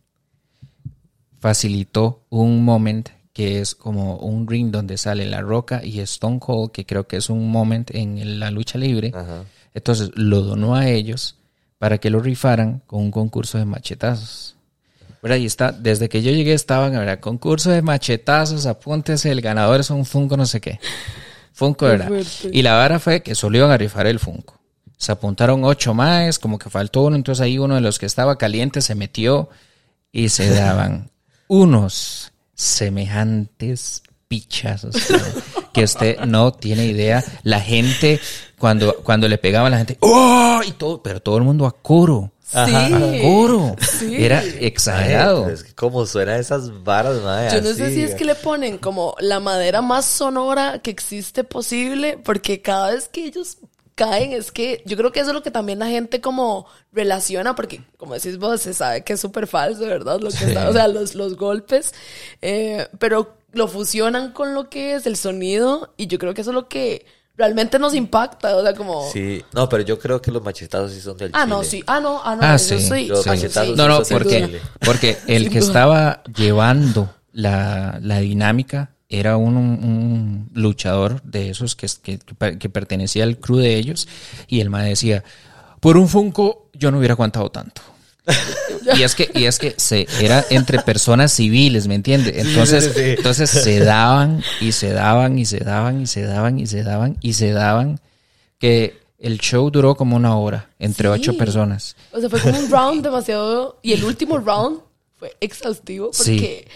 facilitó un moment que es como un ring donde sale La Roca y Stone Cold, que creo que es un moment en la lucha libre. Ajá. Entonces lo donó a ellos para que lo rifaran con un concurso de machetazos. ¿Verdad? Y está, desde que yo llegué estaban, ¿verdad? Concurso de machetazos, apúntese, el ganador es un Funko no sé qué. Funko, ¿verdad? Y la vara fue que solo iban a rifar el Funko. Se apuntaron ocho más, como que faltó uno, entonces ahí uno de los que estaba caliente se metió y se daban unos semejantes pichazos que usted no tiene idea. La gente, cuando, cuando le pegaban la gente, ¡oh! Y todo, pero todo el mundo a coro. Sí. A coro. Sí. Era exagerado. pero es que cómo suenan esas varas, mae, Yo no sé así, si es que le ponen como la madera más sonora que existe posible, porque cada vez que ellos caen es que yo creo que eso es lo que también la gente como relaciona, porque como decís vos, se sabe que es súper falso, ¿verdad? Lo que está, o sea, los, los golpes, eh, pero lo fusionan con lo que es el sonido y yo creo que eso es lo que realmente nos impacta, o sea, como... Sí, no, pero yo creo que los machetazos sí son del Ah, no, sí. Ah, no, ah, no. Ah, sí. sí. Los machetazos sí. No, no, porque, porque el que estaba llevando la, la dinámica era un, un luchador de esos que, que, que pertenecía al crew de ellos y el ma decía, por un Funko yo no hubiera aguantado tanto. y es que, y es que se, era entre personas civiles, ¿me entiendes? Entonces, sí, sí. entonces se daban y se daban y se daban y se daban y se daban y se daban que el show duró como una hora entre Sí. ocho personas. O sea, fue como un round demasiado... Y el último round fue exhaustivo Sí. porque...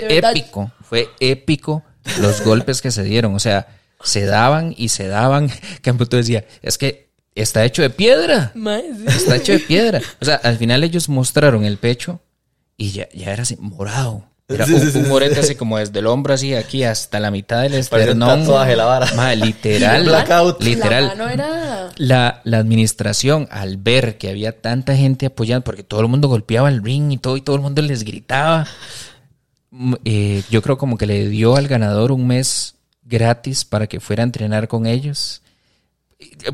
Fue épico, fue épico los golpes que se dieron. O sea, se daban y se daban. Camputo decía, es que está hecho de piedra. Está hecho de piedra. O sea, al final ellos mostraron el pecho y ya, ya era así, morado. Era un, morete así como desde el hombro así aquí hasta la mitad del esternón. la. Ma, literal. Blackout. Literal. La mano era... La, la administración, al ver que había tanta gente apoyando, porque todo el mundo golpeaba el ring y todo, y todo el mundo les gritaba, eh, yo creo como que le dio al ganador un mes gratis para que fuera a entrenar con ellos.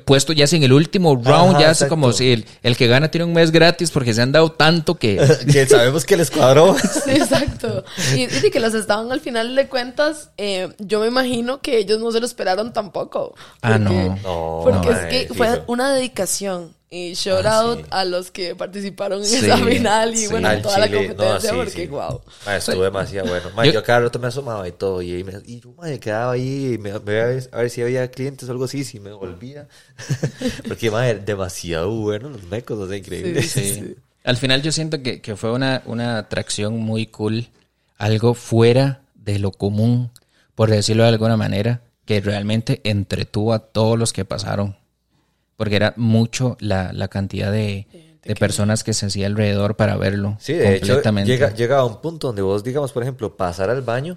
Puesto ya en el último round, Ajá, ya hace como si el, el que gana tiene un mes gratis porque se han dado tanto que... que sabemos que les cuadró. Sí, exacto. Y, que los estaban al final de cuentas, eh, yo me imagino que ellos no se lo esperaron tampoco. Ah, Porque- no. No, Porque no, es que fue una dedicación. Y shout Ah, out sí. a los que participaron en Sí, esa final y sí. bueno, Al toda la Chile, competencia, sí, porque sí. wow. Ma, estuvo demasiado bueno. Ma, Yo- yo, cada rato me asomaba y todo. Y, me, y yo ma, quedaba ahí y me, me a, ver, a ver si había clientes o algo así. Si me volvía. Porque ma, era demasiado bueno los mecos. O sea, increíble. Sí, Sí. Al final yo siento que, que fue una, una atracción muy cool, algo fuera de lo común, por decirlo de alguna manera, que realmente entretuvo a todos los que pasaron, porque era mucho la, la cantidad de, de personas que se hacía alrededor para verlo. Sí, de hecho, llega, llega a un punto donde vos, digamos, por ejemplo, pasar al baño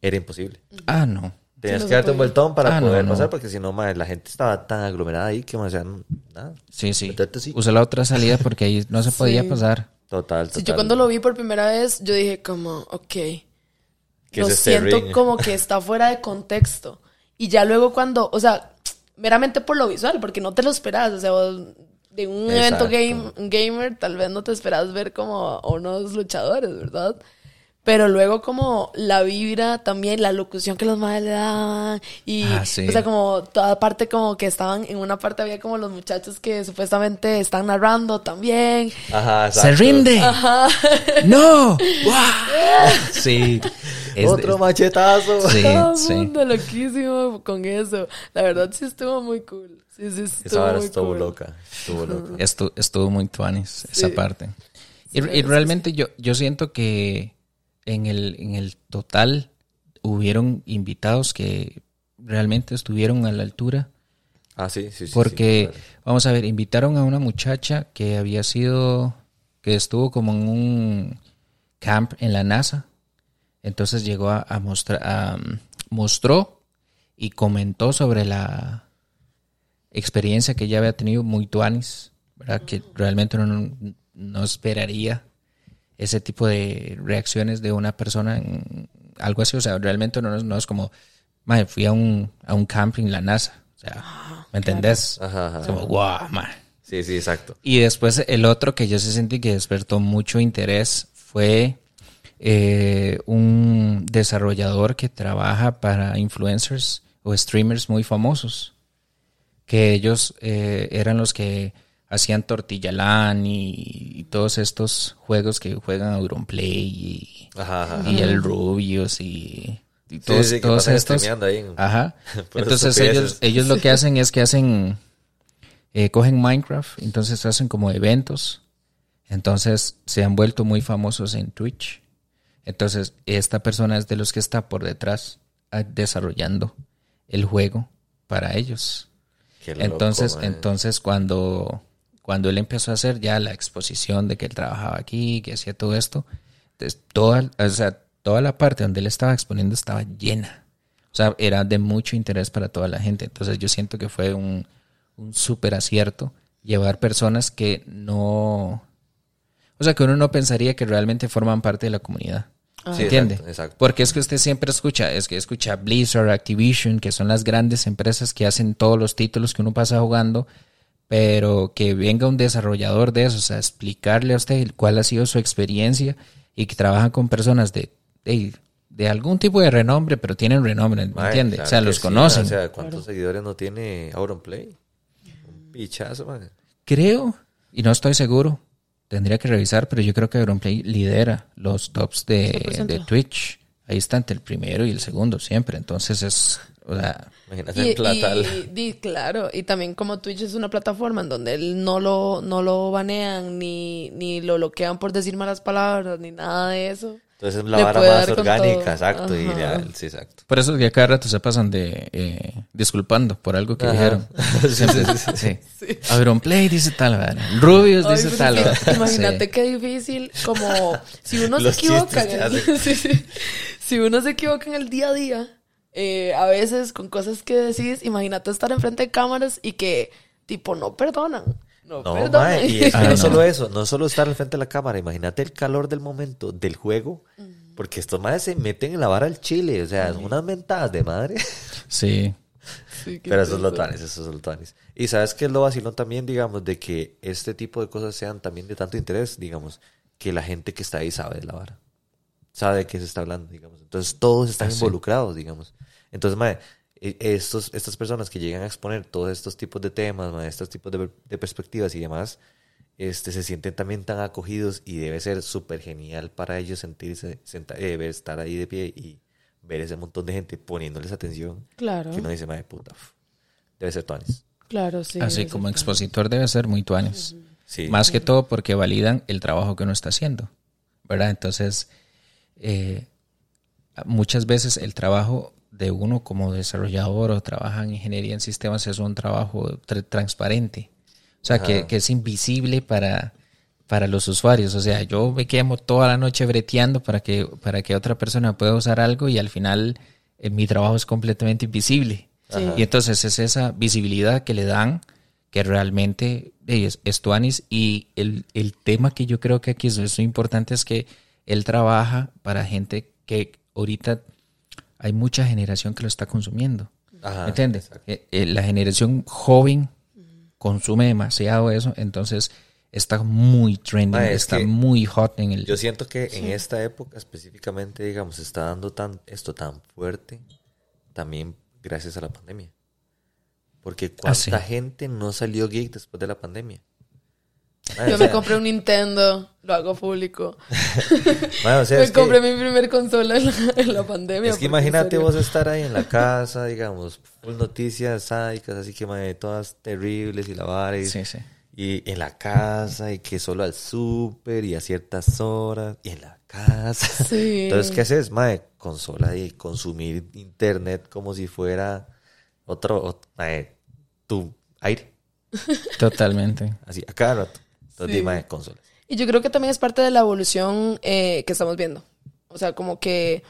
era imposible. Ah, no. Tenías no que darte un vueltón para Ah, poder no. pasar, porque si no, ma, la gente estaba tan aglomerada ahí que, ma, o sea, nada. Sí, sí. Sí. Usé la otra salida porque ahí no se podía Sí. pasar. Total, total. Sí, yo cuando lo vi por primera vez, yo dije como, ok, ¿Qué lo es este siento como que está fuera de contexto. Y ya luego cuando, o sea, meramente por lo visual, porque no te lo esperas, o sea, vos de un evento game, gamer tal vez no te esperas ver como unos luchadores, ¿verdad? Pero luego como la vibra también, la locución que los madres le daban y, Ah, sí. o sea, como toda parte como que estaban, en una parte había como los muchachos que supuestamente están narrando también. Ajá, ¡Se exacto. rinde! ¡No! ¡Guau! Sí. Es- Otro machetazo. Sí, Todo el sí. mundo loquísimo con eso. La verdad sí estuvo muy cool. Sí, sí, Esa estuvo hora muy estuvo cool. loca. Estuvo loca. Estu- estuvo muy tuanis esa parte. Y, Sí, y sí, realmente yo, yo siento que en el, en el total hubieron invitados que realmente estuvieron a la altura. Ah, sí, sí, sí. Porque, sí, vamos a ver, invitaron a una muchacha que había sido, que estuvo como en un camp en la NASA. Entonces llegó a, a mostrar, a, mostró y comentó sobre la experiencia que ella había tenido muy tuanis, ¿verdad? Que realmente uno no, no esperaría ese tipo de reacciones de una persona en algo así. O sea, realmente no, es- no es como, "Mae, fui a un, a un camping la NASA. O sea, ¿me entendés? Ajá, ajá. Es como, guau, mae". Sí, sí, exacto. Y después el otro que yo sí sentí que despertó mucho interés fue eh, un desarrollador que trabaja para influencers o streamers muy famosos. Que ellos eh, eran los que hacían Tortillalán y, y todos estos juegos que juegan Auronplay y, Ajá, ajá. y el Rubius y, y Sí, todos, sí, estos. streameando ahí en- Ajá. Entonces ellos, ellos lo que hacen es que hacen, eh, cogen Minecraft, entonces hacen como eventos. Entonces se han vuelto muy famosos en Twitch. Entonces esta persona es de los que está por detrás ah, desarrollando el juego para ellos. Qué Entonces, entonces cuando, cuando él empezó a hacer ya la exposición de que él trabajaba aquí, que hacía todo esto, entonces, toda, o sea, toda la parte donde él estaba exponiendo estaba llena. O sea, era de mucho interés para toda la gente. Entonces yo siento que fue un, un súper acierto llevar personas que no... O sea, que uno no pensaría que realmente forman parte de la comunidad. Sí, ¿Entiende? exacto, exacto. Porque es que usted siempre escucha, es que escucha Blizzard, Activision, que son las grandes empresas que hacen todos los títulos que uno pasa jugando, pero que venga un desarrollador de eso, o sea, explicarle a usted cuál ha sido su experiencia y que trabajan con personas de, de, de algún tipo de renombre, pero tienen renombre, ¿me entiende? claro o sea, los sí, conocen. O sea, ¿cuántos seguidores no tiene Auronplay? Un pichazo, man. Creo, y no estoy seguro, tendría que revisar, pero yo creo que Auronplay lidera los tops de, 100%. de Twitch. Ahí está entre el primero y el segundo siempre. Entonces es, o sea, Imagínate Y, y- y, claro, y también como Twitch es una plataforma en donde él no lo, no lo banean ni, ni lo bloquean por decir malas palabras ni nada de eso. Entonces es la le vara más orgánica, exacto. Y sí, exacto. por eso es que a cada rato se pasan de eh, disculpando por algo que Ajá. dijeron. Sí, Siempre, sí, sí, sí. Auronplay dice tal, ¿verdad? Rubius Ay, dice pero tal. Imagínate Sí. qué difícil, como si uno se equivoca, sí, sí. Si uno se equivoca en el día a día, eh, a veces con cosas que decís, imagínate estar enfrente de cámaras y que tipo no perdonan, no, No, mae, y es que Ah, no no. solo eso, no solo estar al frente de la cámara, imagínate el calor del momento del juego, Porque estos madres se meten en la vara al chile, o sea, son unas mentadas de madre. Sí. Pero eso es lo triste. tuanis, eso es lo tuanis. Y sabes que es lo vacilón también, digamos, de que este tipo de cosas sean también de tanto interés, digamos, que la gente que está ahí sabe de la vara. Sabe de qué se está hablando, digamos. Entonces todos están Ah, sí. involucrados, digamos. Entonces, mae, eh, estos, estas personas que llegan a exponer todos estos tipos de temas, mae, estos tipos de, de perspectivas y demás, este, se sienten también tan acogidos y debe ser súper genial para ellos sentirse, senta- eh, ver, estar ahí de pie y ver ese montón de gente poniéndoles atención. Claro, Que uno dice, madre puta, uf, debe ser tuanis. claro, sí. Así como expositor debe ser muy tuanes. Sí. Más que todo porque validan el trabajo que uno está haciendo, ¿verdad? Entonces, eh, muchas veces el trabajo de uno como desarrollador o trabaja en ingeniería en sistemas es un trabajo tr- transparente. O sea, que, que es invisible para, para los usuarios. O sea, yo me quemo toda la noche breteando para que, para que otra persona pueda usar algo y al final eh, mi trabajo es completamente invisible. Sí. Y entonces es esa visibilidad que le dan que realmente es, es tuanis. Y el, el tema que yo creo que aquí es, es importante es que él trabaja para gente que ahorita hay mucha generación que lo está consumiendo. Ajá, ¿Me entiendes? Eh, eh, la generación joven consume demasiado eso, entonces está muy trending, Ma, es está muy hot en el... Yo siento que en esta época específicamente, digamos, se está dando tan, esto tan fuerte también gracias a la pandemia. Porque cuánta Ah, sí. gente no salió geek después de la pandemia. Yo o me sea, compré un Nintendo, lo hago público. ma, o sea, me es que- compré mi primer consola en la, en la pandemia. Es que imagínate vos estar ahí en la casa, digamos, full noticias sádicas, así que madre, todas terribles y la vara y, Sí, sí. y en la casa y que solo al súper y a ciertas horas y en la casa. Sí. Entonces, ¿qué haces? Madre, consola y consumir internet como si fuera otro, ot- mae, tu aire, Totalmente. así, a cada rato. Entonces, Sí. mae, consolas. Y yo creo que también es parte de la evolución eh, que estamos viendo. O sea, como que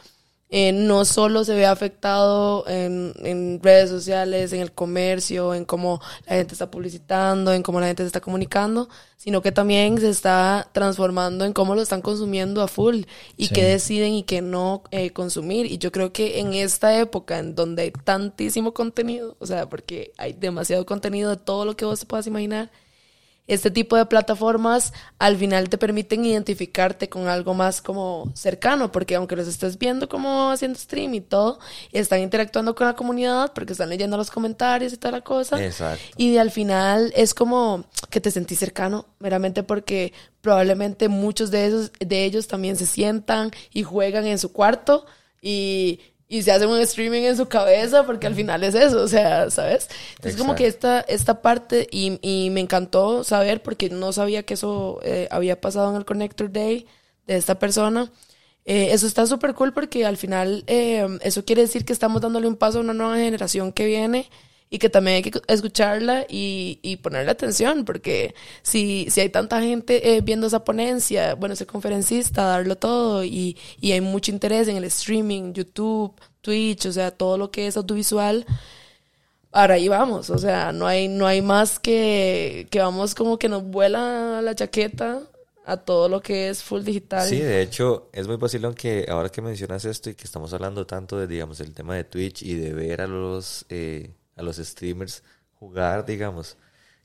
eh, no solo se ve afectado en, en redes sociales, en el comercio, en cómo la gente está publicitando, en cómo la gente se está comunicando, sino que también se está transformando en cómo lo están consumiendo a full y Sí. qué deciden y qué no eh, consumir. Y yo creo que en esta época en donde hay tantísimo contenido, o sea, porque hay demasiado contenido de todo lo que vos te puedas imaginar, este tipo de plataformas al final te permiten identificarte con algo más como cercano, porque aunque los estés viendo como haciendo stream y todo, están interactuando con la comunidad porque están leyendo los comentarios y toda la cosa. Exacto. Y al final es como que te sentís cercano, meramente porque probablemente muchos de esos de ellos también se sientan y juegan en su cuarto y, y se hacen un streaming en su cabeza porque al final es eso, o sea, ¿sabes? Entonces como que esta, esta parte y, y me encantó saber porque no sabía que eso eh, había pasado en el Connector Day de esta persona. Eh, eso está súper cool porque al final eh, eso quiere decir que estamos dándole un paso a una nueva generación que viene y que también hay que escucharla y, y ponerle atención, porque si, si hay tanta gente eh, viendo esa ponencia, bueno, ese conferencista, darlo todo, y, y hay mucho interés en el streaming, YouTube, Twitch, o sea, todo lo que es audiovisual, ahora ahí vamos, o sea, no hay, no hay más que, que vamos como que nos vuela la chaqueta a todo lo que es full digital. Sí, de hecho, es muy vacilón que ahora que mencionas esto y que estamos hablando tanto de, digamos, el tema de Twitch y de ver a los, eh, a los streamers jugar, digamos.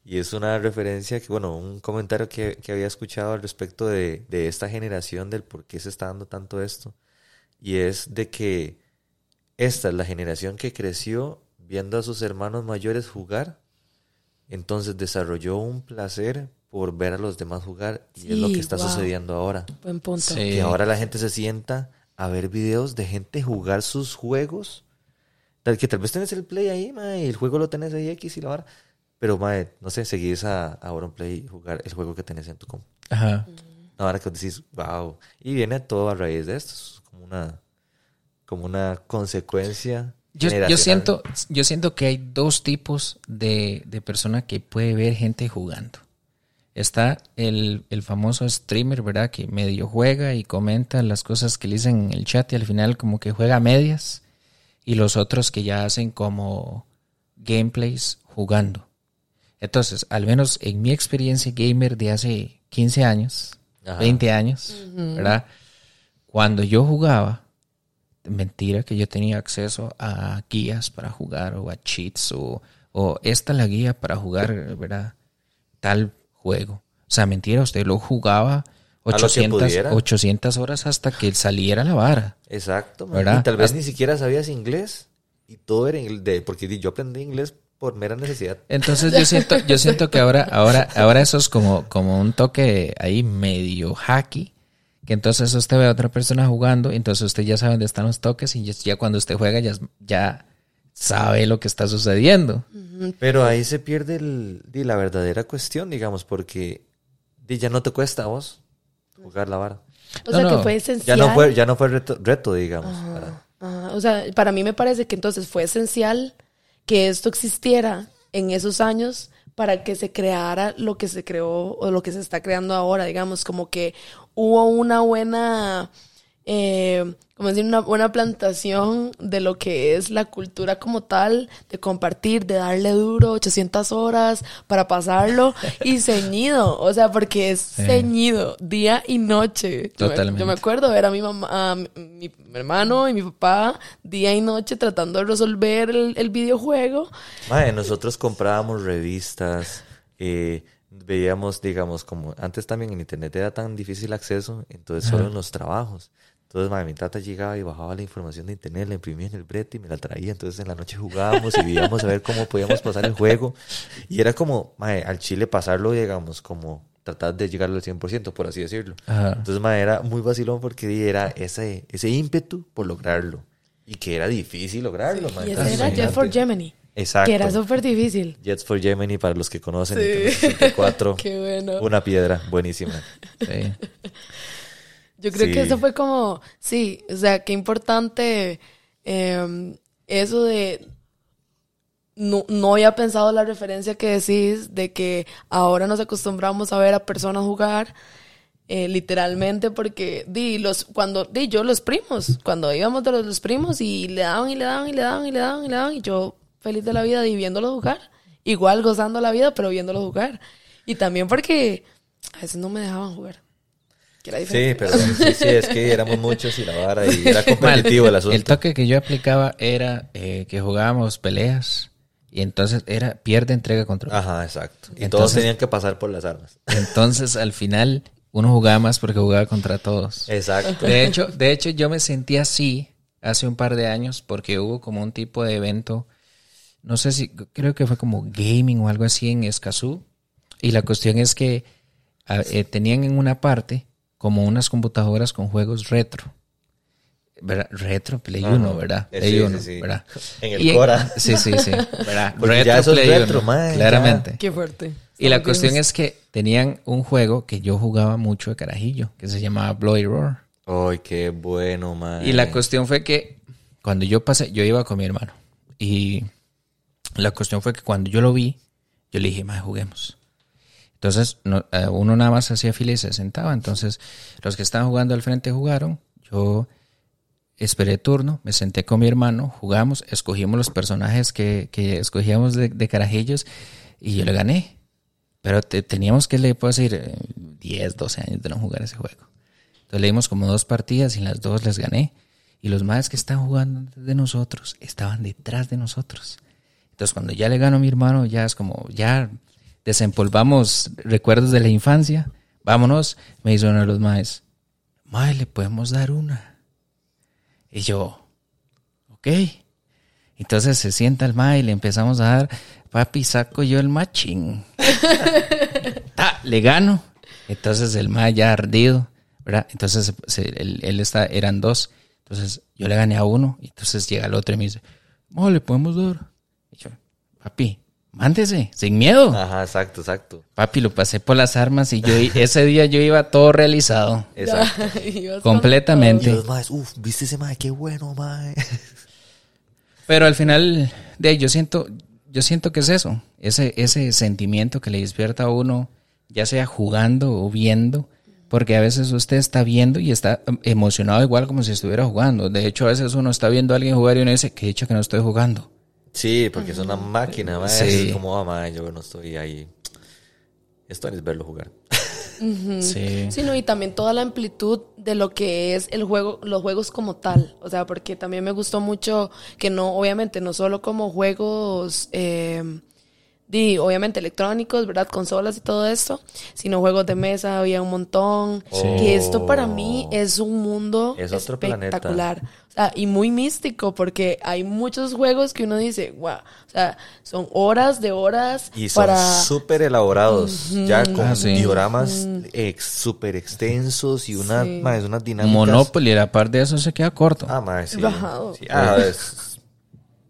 Y es una referencia que, bueno, un comentario que, que había escuchado al respecto de, de esta generación, del por qué se está dando tanto esto. Y es de que esta es la generación que creció viendo a sus hermanos mayores jugar. Entonces desarrolló un placer por ver a los demás jugar. Y es lo Sí, que está wow. sucediendo ahora. Buen punto. Sí. Que ahora la gente se sienta a ver videos de gente jugar sus juegos. Tal que tal vez tenés el play ahí, mae, y el juego lo tenés ahí X y la vara. Pero, mae, no sé, seguís a, a Play y jugar el juego que tenés en tu compu. Ajá. Ahora que decís, wow. Y viene todo a raíz de esto. Es como una, como una consecuencia. Yo, yo siento, yo siento que hay dos tipos de, de persona que puede ver gente jugando. Está el, el famoso streamer, ¿verdad? Que medio juega y comenta las cosas que le dicen en el chat y al final como que juega a medias. Y los otros que ya hacen como gameplays jugando. Entonces, al menos en mi experiencia gamer de hace 15 años, Ajá. 20 años, ¿verdad? cuando yo jugaba, mentira que yo tenía acceso a guías para jugar o a cheats o, o esta es la guía para jugar, ¿verdad? Tal juego. O sea, mentira, usted lo jugaba 800, pudiera. 800 horas hasta que saliera la vara. Exacto. ¿Verdad? Y tal vez Hasta- ni siquiera sabías inglés. Y todo era inglés. de- porque yo aprendí inglés por mera necesidad. Entonces yo siento, yo siento que ahora, ahora, ahora eso es como, como un toque ahí medio hacky. Que entonces usted ve a otra persona jugando, y entonces usted ya sabe dónde están los toques, y ya, cuando usted juega ya, ya sabe lo que está sucediendo. Pero ahí se pierde el, la verdadera cuestión, digamos, porque ya no te cuesta a vos jugar la vara. O No, sea, que fue Ya esencial. no fue, ya no fue reto, reto, digamos. para- Ajá, o sea, para mí me parece que entonces fue esencial que esto existiera en esos años para que se creara lo que se creó o lo que se está creando ahora, digamos, como que hubo una buena, eh, como decir, una buena plantación de lo que es la cultura como tal, de compartir, de darle duro 800 horas para pasarlo y ceñido, o sea, porque es ceñido día y noche. Yo me- Totalmente. Yo me acuerdo ver a mi mamá, a mi, mi hermano y mi papá día y noche tratando de resolver el, el videojuego. Mae, nosotros comprábamos revistas, eh, veíamos, digamos, como antes también en internet era tan difícil acceso, entonces solo en los trabajos. Entonces, mae, mi tata llegaba y bajaba la información de internet, la imprimía en el brete y me la traía. Entonces, en la noche jugábamos y veíamos a ver cómo podíamos pasar el juego. Y era como, mae, al chile pasarlo, digamos, como tratar de llegar al 100%, por así decirlo. Ajá. Entonces, mae, era muy vacilón porque era ese, ese ímpetu por lograrlo. Y que era difícil lograrlo, mae. Y ese era Jet for. Gemini. Exacto. Que era súper difícil. Jets for Gemini, para los que conocen, Sí. Nintendo 64, Qué bueno. una piedra, buenísima. Sí. Yo creo Sí. que eso fue como, sí, o sea, qué importante eh, eso de... No, no había pensado la referencia que decís de que ahora nos acostumbramos a ver a personas jugar eh, literalmente porque di los cuando di yo los primos cuando íbamos de los, los primos y le daban y le daban y le daban y le daban y le daban y yo feliz de la vida y viéndolos jugar igual gozando la vida pero viéndolos jugar y también porque a veces no me dejaban jugar que era Sí, pero sí, sí, es que éramos muchos y la vara y era competitivo el asunto. El toque que yo aplicaba era eh, que jugábamos peleas y entonces era pierde, entrega, control. Ajá, exacto. Y todos tenían que pasar por las armas. Entonces al final uno jugaba más porque jugaba contra todos. Exacto. De hecho, de hecho yo me sentí así hace un par de años porque hubo como un tipo de evento, no sé si, creo que fue como gaming o algo así en Escazú. Y la cuestión es que a- eh, tenían en una parte como unas computadoras con juegos retro. ¿Verdad? Retro, Play Ajá. 1, ¿verdad? Play sí, 1, sí, sí. ¿verdad? En el Y Cora. Sí, sí, sí. ¿verdad? Porque ya eso es Play retro, 1, mae, ya. Claramente. Qué fuerte. Y la cuestión es que tenían un juego que yo jugaba mucho de carajillo, que se llamaba Bloody Roar. Ay, qué bueno, man. Y la cuestión fue que cuando yo pasé, yo iba con mi hermano. Y la cuestión fue que cuando yo lo vi, yo le dije, más juguemos. Entonces, no- eh, uno nada más hacía fila y se sentaba. Entonces, los que estaban jugando al frente jugaron. Yo esperé turno, me senté con mi hermano, jugamos, escogimos los personajes que, que escogíamos de, de carajillos y yo le gané. Pero te- teníamos que, le puedo decir, eh, 10, 12 años de no jugar ese juego. Entonces le dimos como dos partidas y en las dos les gané. Y los más que están jugando de nosotros estaban detrás de nosotros. Entonces cuando ya le ganó mi hermano, ya es como, ya desempolvamos recuerdos de la infancia. Vámonos, me hizo uno de los maes. Mae, le podemos dar una. Y yo, ok. Entonces se sienta el mae y le empezamos a dar, papi, saco yo el matching. Ta, le gano. Entonces el mae ya ardido, ¿verdad? Entonces se- él, él está, eran dos. Entonces yo le gané a uno. Y entonces llega el otro y me dice, no, le podemos dar. Y yo, papi, mándese, sin miedo. Ajá, exacto, exacto. Papi, lo pasé por las armas y yo ese día yo iba todo realizado. Exacto. Completamente. Y los maes, uff, ¿viste ese mae? Qué bueno, mae. Pero al final, de ahí, yo siento, yo siento que es eso, ese, ese sentimiento que le despierta a uno, ya sea jugando o viendo, porque a veces usted está viendo y está em, emocionado igual como si estuviera jugando. De hecho, a veces uno está viendo a alguien jugar y uno dice, que dicho que no estoy jugando. Sí, porque es una máquina, mae. Sí. Es como, ah, mae, yo no estoy ahí. Esto es verlo jugar. Sí. Sí, no, y también toda la amplitud de lo que es el juego, los juegos como tal. O sea, porque también me gustó mucho que no, obviamente, no solo como juegos, eh, di, obviamente electrónicos, ¿verdad? Consolas y todo esto, sino juegos de mesa, había un montón. Sí. Que esto para mí Oh. es un mundo Es otro planeta. espectacular. O sea, y muy místico, porque hay muchos juegos que uno dice, wow, o sea, son horas de horas Y son para... súper elaborados, ya con Ah, sí. dioramas ex, súper extensos y una, Sí. mae, unas dinámicas. Monopoly, la par de eso se queda corto. Ah, sí. Bajado. Sí, ah, es-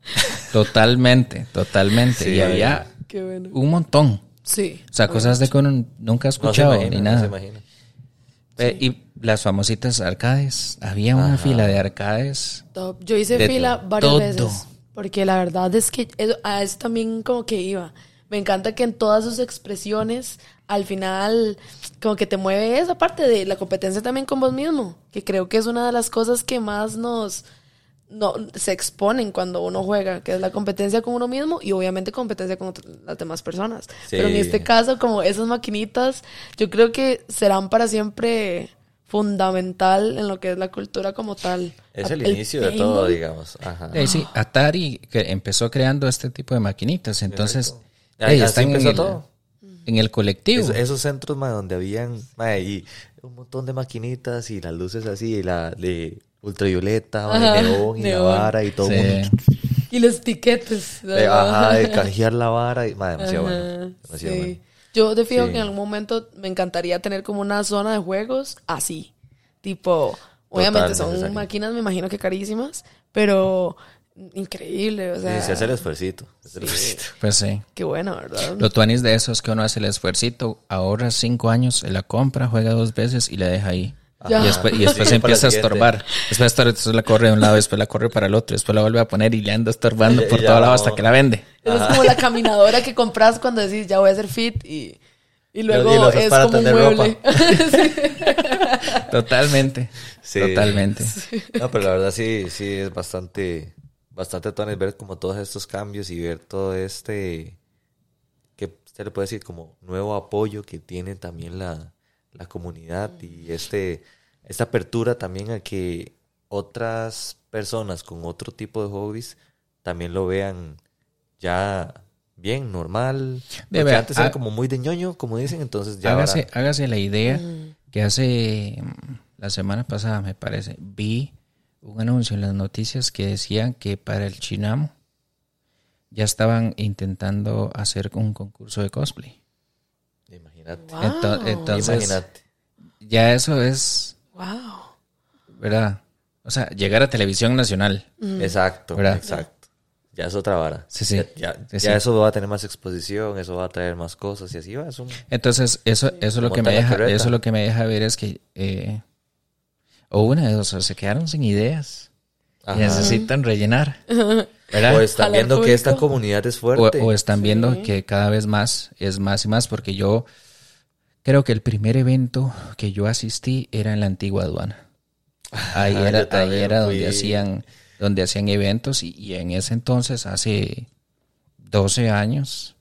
Totalmente, totalmente. Sí. y había Qué bueno. un montón. Sí. O sea, cosas de que uno nunca ha no se escuchado imagina, ni no nada. se imagina. Eh, Y las famositas arcades. Había una fila de arcades. Top. Yo hice fila varias todo. veces. Porque la verdad es que eso- a eso también como que iba. Me encanta que en todas sus expresiones, al final, como que te mueve esa parte de la competencia también con vos mismo. Que creo que es una de las cosas que más nos no, se exponen cuando uno juega, que es la competencia con uno mismo y obviamente competencia con otras- las demás personas. Sí. Pero en este caso, como esas maquinitas, yo creo que serán para siempre fundamental en lo que es la cultura como tal. Es el, El inicio de todo, digamos. Ajá. Eh, sí, Atari que empezó creando este tipo de maquinitas. Entonces, eh, están en el, todo. en el colectivo. Es- esos centros donde habían y un montón de maquinitas y las luces así, y la de ultravioleta, neón y la vara y todo Sí. mundo. Y los tiquetes. Eh, ajá, de canjear la vara. Y, mae, demasiado Ajá, bueno. Demasiado sí. bueno. Yo de fijo Sí. que en algún momento me encantaría tener como una zona de juegos así. Tipo, obviamente son necesario. máquinas, me imagino que carísimas, pero increíble, o sea. Sí, se hace el esfuercito. se hace el Sí. esfuercito. Pues sí. Qué bueno, ¿verdad? Lo tuanis de eso es que uno hace el esfuercito, ahorra cinco años, se la compra, juega dos veces y la deja ahí. Ya. Y después, y después Sí, empieza a estorbar. Después, la corre de un lado, después la corre para el otro, después la vuelve a poner y le anda estorbando por todo lado no. hasta que la vende. Eso es como la caminadora que compras cuando decís ya voy a hacer fit y, y luego Y es para como un mueble. Totalmente. Sí. Totalmente. No, pero la verdad sí, sí es bastante, bastante tones ver como todos estos cambios y ver todo este, que usted le puede decir como nuevo apoyo que tiene también la, la comunidad y este, esta apertura también a que otras personas con otro tipo de hobbies también lo vean ya bien, normal. De Porque ver- antes era ah, como muy de ñoño, como dicen, entonces ya Hágase, ahora- hágase la idea que hace mm, la semana pasada, me parece, vi un anuncio en las noticias que decían que para el Chinamo ya estaban intentando hacer un concurso de cosplay. Imagínate. Wow. Ento- entonces, Imagínate. ya eso es, wow. ¿verdad? O sea, llegar a televisión nacional. Exacto, ¿Verdad? exacto. Ya es otra vara. Sí, sí. Ya, ya- Sí, ya sí. eso va a tener más exposición, eso va a traer más cosas y así va. Es un... Entonces, eso, eso lo que me deja, carreta. eso lo que me deja ver es que eh, o una de dos, o se quedaron sin ideas y necesitan rellenar. ¿verdad? O están viendo que esta comunidad es fuerte. o están viendo que cada vez más es más y más, porque yo creo que el primer evento que yo asistí era en la antigua aduana. Ahí Ah, era, ahí era donde hacían, donde hacían eventos y, y en ese entonces, hace 12 años,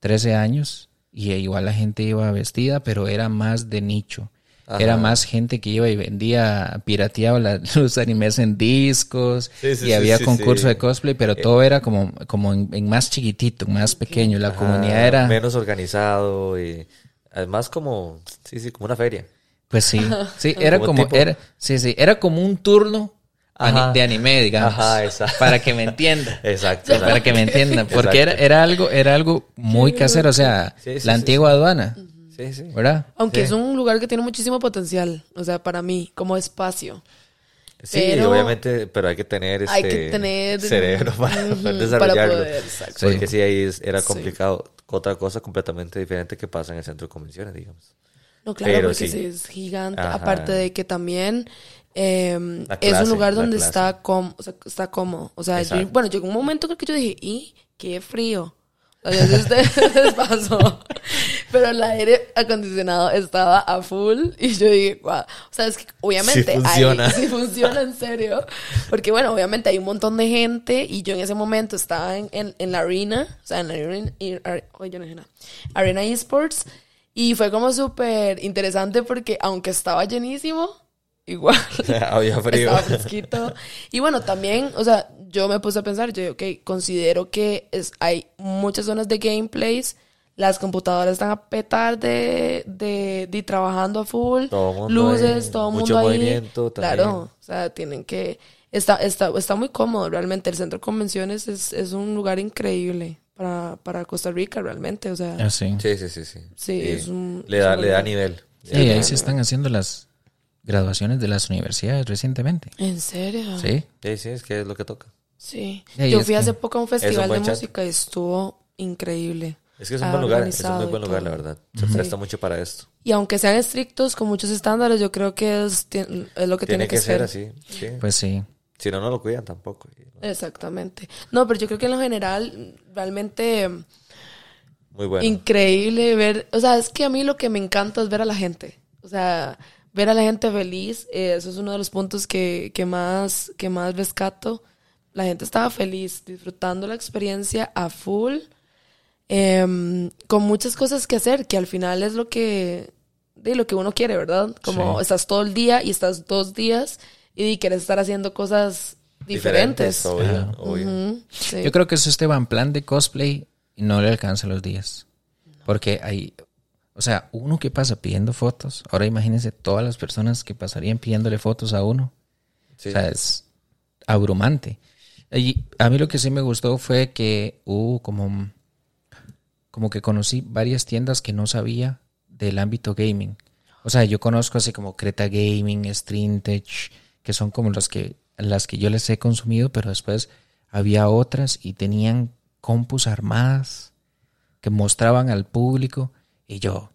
13 años, y igual la gente iba vestida, pero era más de nicho. Ajá. Era más gente que iba y vendía, pirateaba la- los animes en discos Sí, sí, y sí, había concurso. Eh, de cosplay, pero todo era como, como en, en más chiquitito, más pequeño. La Ajá, comunidad era, menos organizado y además como, sí, sí, como una feria. pues sí, sí, era Como como, tipo- era, sí, sí, era como un turno Ajá. de anime, digamos, Ajá, exacto. para que me entienda. Exacto. Para que me entiendan, porque era, era algo, era algo muy casero, o sea, Sí, sí, la sí, antigua aduana, Sí, sí. ¿verdad? Aunque Sí. es un lugar que tiene muchísimo potencial, o sea, para mí, como espacio. Sí, Pero- obviamente, pero hay que tener este Hay que tener- cerebro para Ujú, poder para desarrollarlo. poder, exacto. Porque sí, ahí es- era Sí. complicado. Otra cosa completamente diferente que pasa en el centro de convenciones, digamos. No, claro, Pero porque sí. es gigante. Ajá. Aparte de que también eh, La es un lugar donde está, com o sea, está cómodo. O sea, yo- bueno, llegó un momento creo que yo dije, ¡y qué frío! Sé si ustedes pasó. Pero el aire acondicionado estaba a full y yo dije, wow. O sea, es que obviamente Sí funciona. Hay, sí funciona en serio. Porque bueno, obviamente hay un montón de gente y yo en ese momento estaba en, en, en la arena, o sea, en la arena, oye, no. Arena Esports. Y fue como súper interesante porque aunque estaba llenísimo, igual Había frío. estaba fresquito. Y bueno, también, o sea, yo me puse a pensar, yo, ok, considero que es, hay muchas zonas de gameplays, las computadoras están a petar de, de, de trabajando a full, Todo mundo luces, ahí, todo el mucho mundo ahí. movimiento también. Claro, o sea, tienen que... Está, está, está muy cómodo, realmente. El centro de convenciones es, es un lugar increíble para, para Costa Rica, realmente. O sea, Así. Sí, sí, sí, sí. Sí, Y es un- le da, le da nivel. Sí, ahí se están haciendo las graduaciones de las universidades recientemente. ¿En serio? Sí. Sí, sí, es que es lo que toca. Sí. Yo fui que hace poco a un festival de música y estuvo increíble. Es que es un buen lugar, es un muy buen y lugar, la verdad. Se presta mucho para esto. Y aunque sean estrictos con muchos estándares, yo creo que es, es lo que Tiene tiene, que ser así. sí. Pues sí. Si no, no lo cuidan tampoco. Exactamente. No, pero yo creo que en lo general, realmente Muy bueno. increíble ver. O sea, es que a mí lo que me encanta es ver a la gente. O sea, ver a la gente feliz. eh, eso es uno de los puntos que, que más, que más rescato. La gente estaba feliz, disfrutando la experiencia a full. em, con muchas cosas que hacer, que al final es lo que, de lo que uno quiere, ¿verdad? Como Sí. estás todo el día y estás dos días y quieres estar haciendo cosas diferentes. obvio, obvio. Ujú, sí. Yo creo que va en plan de cosplay y no le alcanza los días. Porque hay, o sea, uno que pasa pidiendo fotos, ahora imagínense todas las personas que pasarían pidiéndole fotos a uno. Sí. O sea, es abrumante. Y a mí lo que sí me gustó fue que hubo como, como que conocí varias tiendas que no sabía del ámbito gaming. O sea, yo conozco así como Creta Gaming, Streamtech, que son como las que, las que yo les he consumido, pero después había otras y tenían compus armadas que mostraban al público y yo,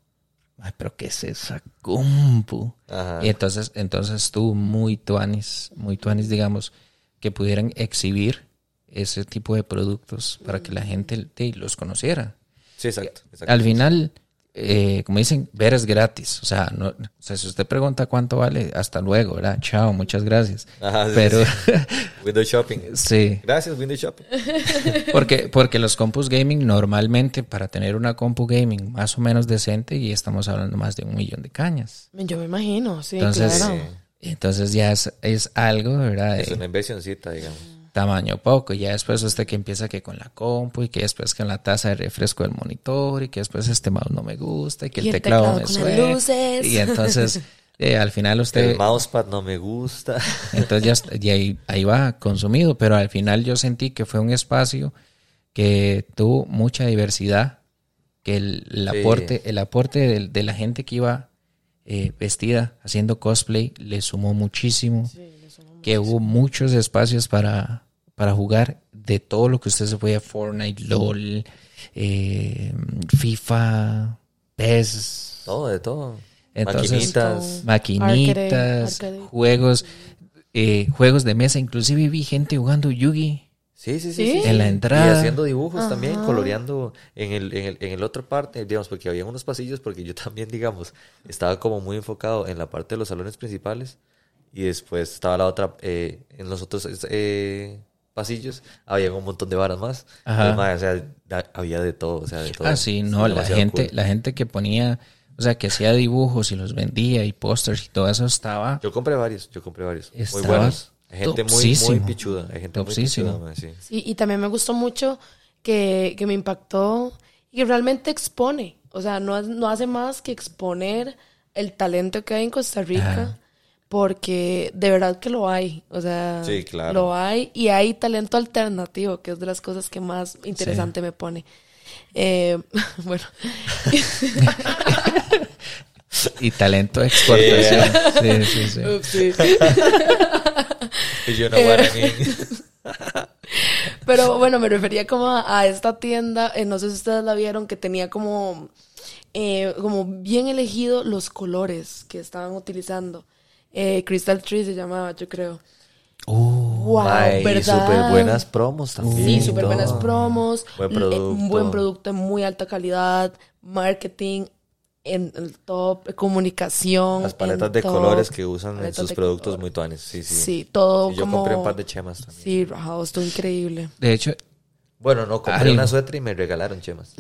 ay, pero ¿qué es esa compu? Ajá. Y entonces, entonces estuvo muy tuanis, muy tuanis, digamos, que pudieran exhibir ese tipo de productos para que la gente te- los conociera. Sí, exacto. exacto. Al final, eh, como dicen, ver es gratis. O sea, no, o sea, si usted pregunta cuánto vale, hasta luego, ¿verdad? Chao, muchas gracias. Ajá, sí, Pero Windows Shopping. sí, Gracias, Windows Shopping. porque, porque los compus gaming normalmente para tener una compu gaming más o menos decente y estamos hablando más de un millón de cañas. Yo me imagino, sí, Entonces, claro. entonces ya es, es algo, ¿verdad? Es una inversioncita, digamos. Tamaño poco. Y ya después usted que empieza que con la compu y que después con la taza de refresco del monitor y que después este mouse no me gusta y que el, Y el teclado, teclado me con las suena. luces. Y entonces eh, al final usted... El mousepad no me gusta. Entonces ya, ya ahí, ahí va consumido, pero al final yo sentí que fue un espacio que tuvo mucha diversidad, que el, el Sí. aporte, el aporte de, de la gente que iba eh, vestida haciendo cosplay le sumó muchísimo, que hubo muchos espacios para, para jugar de todo lo que usted se podía, Fortnite, LOL, eh, FIFA, PES, Todo, de todo. Entonces- Maquinitas. maquinitas, Arcade, arcade. juegos, eh, juegos de mesa. Inclusive vi gente jugando Yugi Sí, sí, sí. En la Y entrada. haciendo dibujos también, coloreando en el, en el, en el otro parte, digamos, porque había unos pasillos, porque yo también, digamos, estaba como muy enfocado en la parte de los salones principales y después estaba la otra, eh, en los otros eh, pasillos, había un montón de varas más. Ajá. Mae, o sea, da- había de todo, o sea, de todo. Ah, sí, no, la gente, cool. la gente que ponía, o sea, que hacía dibujos y los vendía y pósters y todo eso estaba. Yo compré varios, yo compré varios. Muy buenos. Hay gente muy, muy pichuda. Hay gente muy Topsísimo. pichuda, mae, sí. Sí, y también me gustó mucho que, que me impactó y que realmente expone. O sea, no, no hace más que exponer el talento que hay en Costa Rica. Ajá. Porque de verdad que lo hay. O sea, Sí, claro. lo hay. Y hay talento alternativo, que es de las cosas que más interesante me pone. Eh, bueno, Y talento de exportación. Sí, sí, sí. ups, sí. Y yo no wanna mean. Pero bueno, me refería como a, a esta tienda, eh, no sé si ustedes la vieron, que tenía como, eh, como bien elegido los colores que estaban utilizando. Eh, Crystal Tree se llamaba, yo creo. Uh, Wow, Mae, y ¿verdad? súper buenas promos también. Sí, súper buenas promos. Buen eh, producto. Un buen producto de muy alta calidad, marketing en el top, comunicación. Las paletas en de top, colores que usan en sus productos color. muy tuanes. Sí, sí. Sí, todo Y yo como... compré un par de chemas también. Sí, rajado, estuvo increíble. de hecho, Bueno, no, compré una suéter y me regalaron chemas.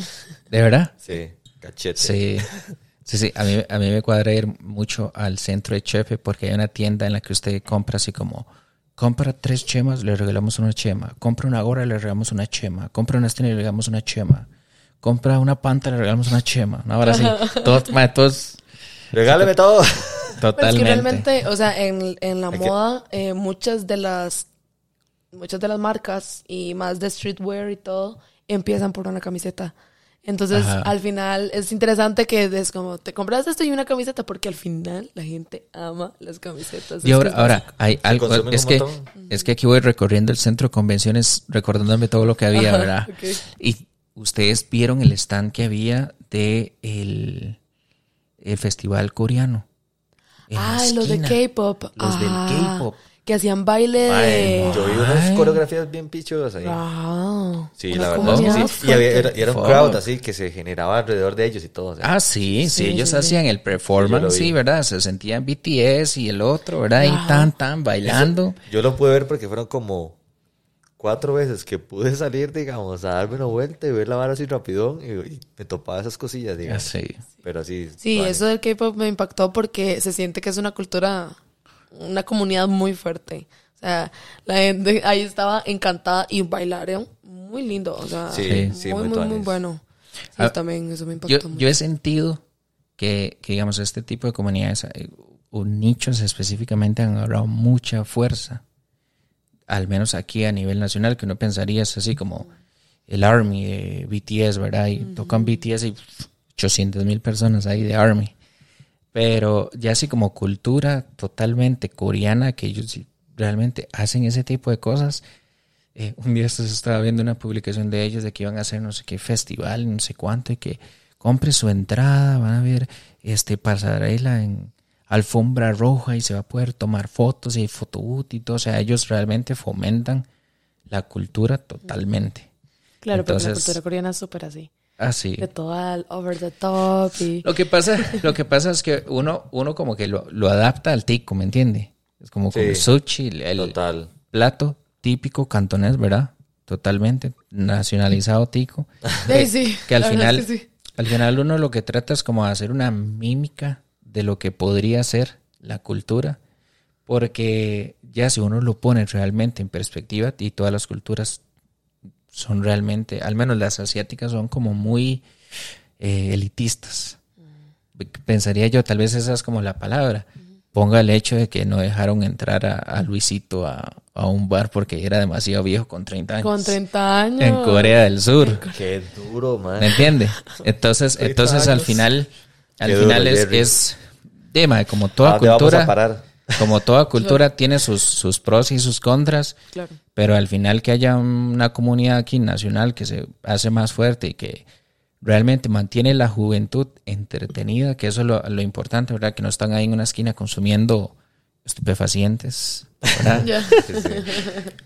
de verdad. Sí, cachete. Sí. Sí, sí, a mí, a mí me cuadra ir mucho al centro de Chepe porque hay una tienda en la que usted compra así como, compra tres chemas, le regalamos una chema, compra una gorra, le regalamos una chema, compra una estina, le regalamos una chema, compra una panta, le regalamos una chema. Ahora sí, todos, mae, todos Regáleme todo. Pero es que totalmente. realmente, o sea, en, en la moda, eh, muchas de las muchas de las marcas y más de streetwear y todo empiezan por una camiseta. Entonces, Ajá. al final es interesante que es como te compras esto y una camiseta porque al final la gente ama las camisetas. Y Es ahora, que ahora hay algo, es que, montón. es que aquí voy recorriendo el centro de convenciones, recordándome todo lo que había, Ajá, ¿verdad? Y ustedes vieron el stand que había de el, el festival coreano. Ah, los de. K-pop. Los del Ah, K-pop. Que hacían baile de... yo vi unas Ay. coreografías bien pichudas ahí. Wow. Sí, la verdad. sí. Y, había- era, fuerte. y era un Fuck. crowd así que se generaba alrededor de ellos y todo. o sea. Ah, sí, sí, Sí, ellos sí, sí. hacían el performance, sí, ¿verdad? Se sentían BTS y el otro, ¿verdad? Y tan, tan, bailando. Yo lo pude ver porque fueron como cuatro veces que pude salir, digamos, a darme una vuelta y ver la vara así rapidón y, y me topaba esas cosillas, digamos. Así. Pero así. Sí, vale. eso del K-pop me impactó porque se siente que es una cultura, una comunidad muy fuerte. O sea, la gente ahí estaba encantada y bailaron muy lindo. O sea, Sí, muy, sí, muy, muy muy, bueno. Sí, Ah, también eso me Yo, impactó mucho. yo he sentido que, que, digamos, este tipo de comunidades eh, o nichos específicamente han agarrado mucha fuerza. Al menos aquí a nivel nacional, que uno pensaría es así como el Army de BTS, ¿verdad? Y tocan BTS y pff, 800 mil personas ahí de Army. Pero ya así como cultura totalmente coreana, que ellos realmente hacen ese tipo de cosas. Eh, un día estaba viendo una publicación de ellos de que iban a hacer no sé qué festival, no sé cuánto, y que compre su entrada, van a ver este pasarela en alfombra roja y se va a poder tomar fotos y hay fotoboot y todo. O sea, ellos realmente fomentan la cultura totalmente. claro, pero la entonces- cultura coreana es súper así. Así. De todo al over the top y... Lo que pasa, lo que pasa es que uno, uno como que lo, lo adapta al tico, ¿me entiende? Es como con Sí. el sushi, el, el Total. plato típico cantonés, ¿verdad? Totalmente nacionalizado tico. Sí, sí, que al final, es que sí. al final uno lo que trata es como de hacer una mímica de lo que podría ser la cultura, porque ya si uno lo pone realmente en perspectiva y todas las culturas son realmente, al menos las asiáticas son como muy eh, elitistas. Pensaría yo, tal vez esa es como la palabra. Ponga el hecho de que no dejaron entrar a, a Luisito a, a un bar porque era demasiado viejo con 30 años. Con 30 años. En Corea del Sur. Qué duro, man. ¿Me entiende? Entonces, 30 entonces al final, al Qué final duro, es, es tema, como ¿A toda dónde vamos a cultura, parar? Como toda cultura tiene sus, sus pros y sus contras, Claro. pero al final que haya una comunidad aquí nacional que se hace más fuerte y que realmente mantiene la juventud entretenida, que eso es lo, lo importante, ¿verdad? Que no están ahí en una esquina consumiendo estupefacientes, ¿verdad? Ya. Sí, sí.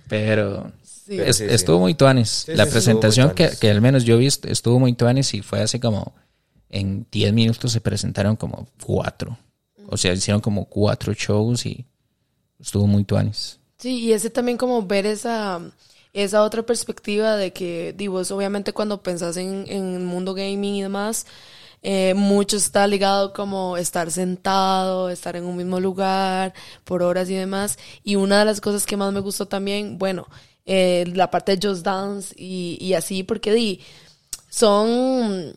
Pero Sí. es- Sí, sí. estuvo muy tuanis. Sí, la sí, presentación que, que al menos yo vi est- estuvo muy tuanis y fue así como en 10 minutos se presentaron como cuatro. O sea, hicieron como cuatro shows y estuvo muy tuanis. Sí, y ese también como ver esa, esa otra perspectiva de que, digo, obviamente cuando pensás en, en el mundo gaming y demás, eh, mucho está ligado como estar sentado, estar en un mismo lugar por horas y demás. Y una de las cosas que más me gustó también, bueno, eh, la parte de Just Dance y, y así, porque di, son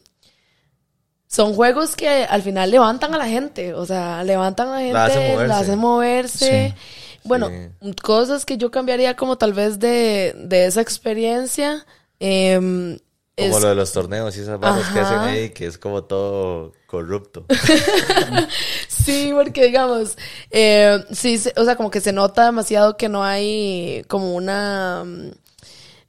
son juegos que al final levantan a la gente, o sea, levantan a la gente, La hacen moverse. la hacen moverse. Sí. Bueno, Sí. cosas que yo cambiaría como tal vez de, de esa experiencia. em, Como es- lo de los torneos y esas barras que hacen ahí, que es como todo corrupto. Sí, porque digamos, eh, sí, se- o sea, como que se nota demasiado que no hay como una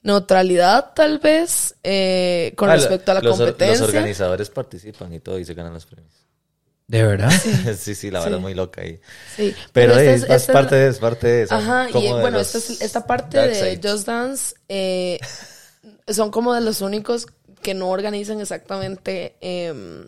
neutralidad tal vez eh, con Ah, respecto a la los, competencia. Los organizadores participan y todo y se ganan los premios. ¿De verdad? sí, sí, la verdad es muy loca ahí. Sí, Pero, esta es- es, esta es- parte de, es parte de eso. Ajá, y como de bueno, los esta, es- esta parte de. Just Dance eh, son como de los únicos que no organizan exactamente em,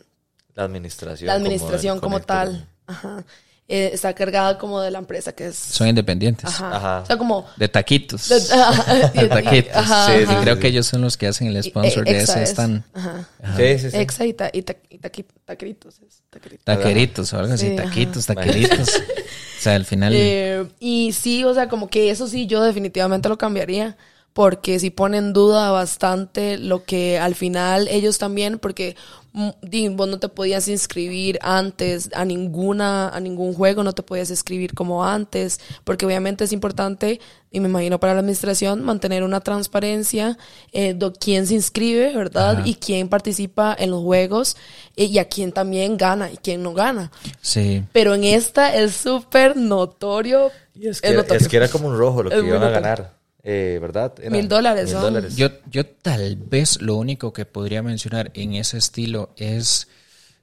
La administración. la como administración como, Connector. tal. Ajá. Eh, está cargada como de la empresa que es... Son independientes. Ajá. Ajá. O sea, como... De taquitos. de- ajá, y- De y- taquitos. ajá, Sí, ajá. sí, creo que ellos son los que hacen el sponsor Eh, de Exa ese es. están Ajá. Sí, sí, sí. Exa y, ta- y, ta- y taqui- taqueritos. es, taqueritos. taqueritos o algo así, taquitos, taqueritos. o sea, al final Eh, y sí, o sea, como que eso sí, yo definitivamente lo cambiaría. Porque si pone en duda bastante lo que al final ellos también, porque mm, vos no te podías inscribir antes a ninguna, a ningún juego, no te podías inscribir como antes, porque obviamente es importante, y me imagino para la administración, mantener una transparencia eh, de quién se inscribe, ¿verdad? Ajá. Y quién participa en los juegos, eh, y a quién también gana y quién no gana. sí. Pero en esta es súper notorio. Y es, que notorio. es que era como un rojo lo que Es iban a notorio. ganar, eh, ¿verdad? Era Mil dólares, Mil dólares. Yo, yo tal vez lo único que podría mencionar en ese estilo es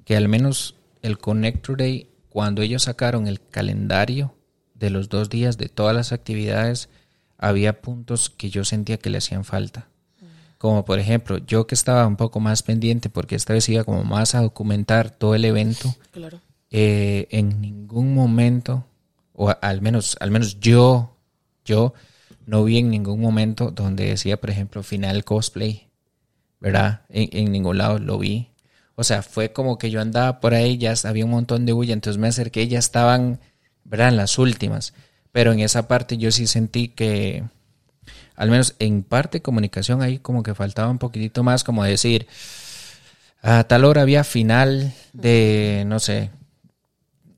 que al menos el Connector Day, cuando ellos sacaron el calendario de los dos días de todas las actividades, había puntos que yo sentía que le hacían falta. Como por ejemplo, yo que estaba un poco más pendiente porque esta vez iba como más a documentar todo el evento, Claro. eh, en ningún momento, o al menos, al menos yo, yo no vi en ningún momento donde decía, por ejemplo, final cosplay, ¿verdad? En, en ningún lado lo vi. O sea, fue como que yo andaba por ahí, ya había un montón de bulla, entonces me acerqué, ya estaban, ¿verdad? En las últimas. Pero en esa parte yo sí sentí que, al menos en parte de comunicación ahí como que faltaba un poquitito más, como decir, a tal hora había final de, no sé,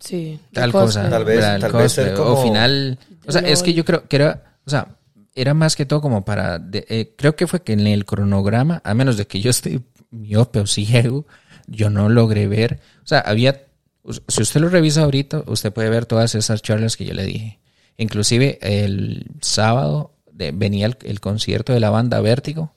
Sí. tal cosa. Tal vez- tal vez ser cosplay, como- O final. O sea, es que yo creo que era. O sea, era más que todo como para. de- eh, creo que fue que en el cronograma, a menos de que yo esté miope o ciego, yo no logré ver. O sea, había. Si usted lo revisa ahorita, usted puede ver todas esas charlas que yo le dije. Inclusive el sábado de- venía el, el concierto de la banda Vértigo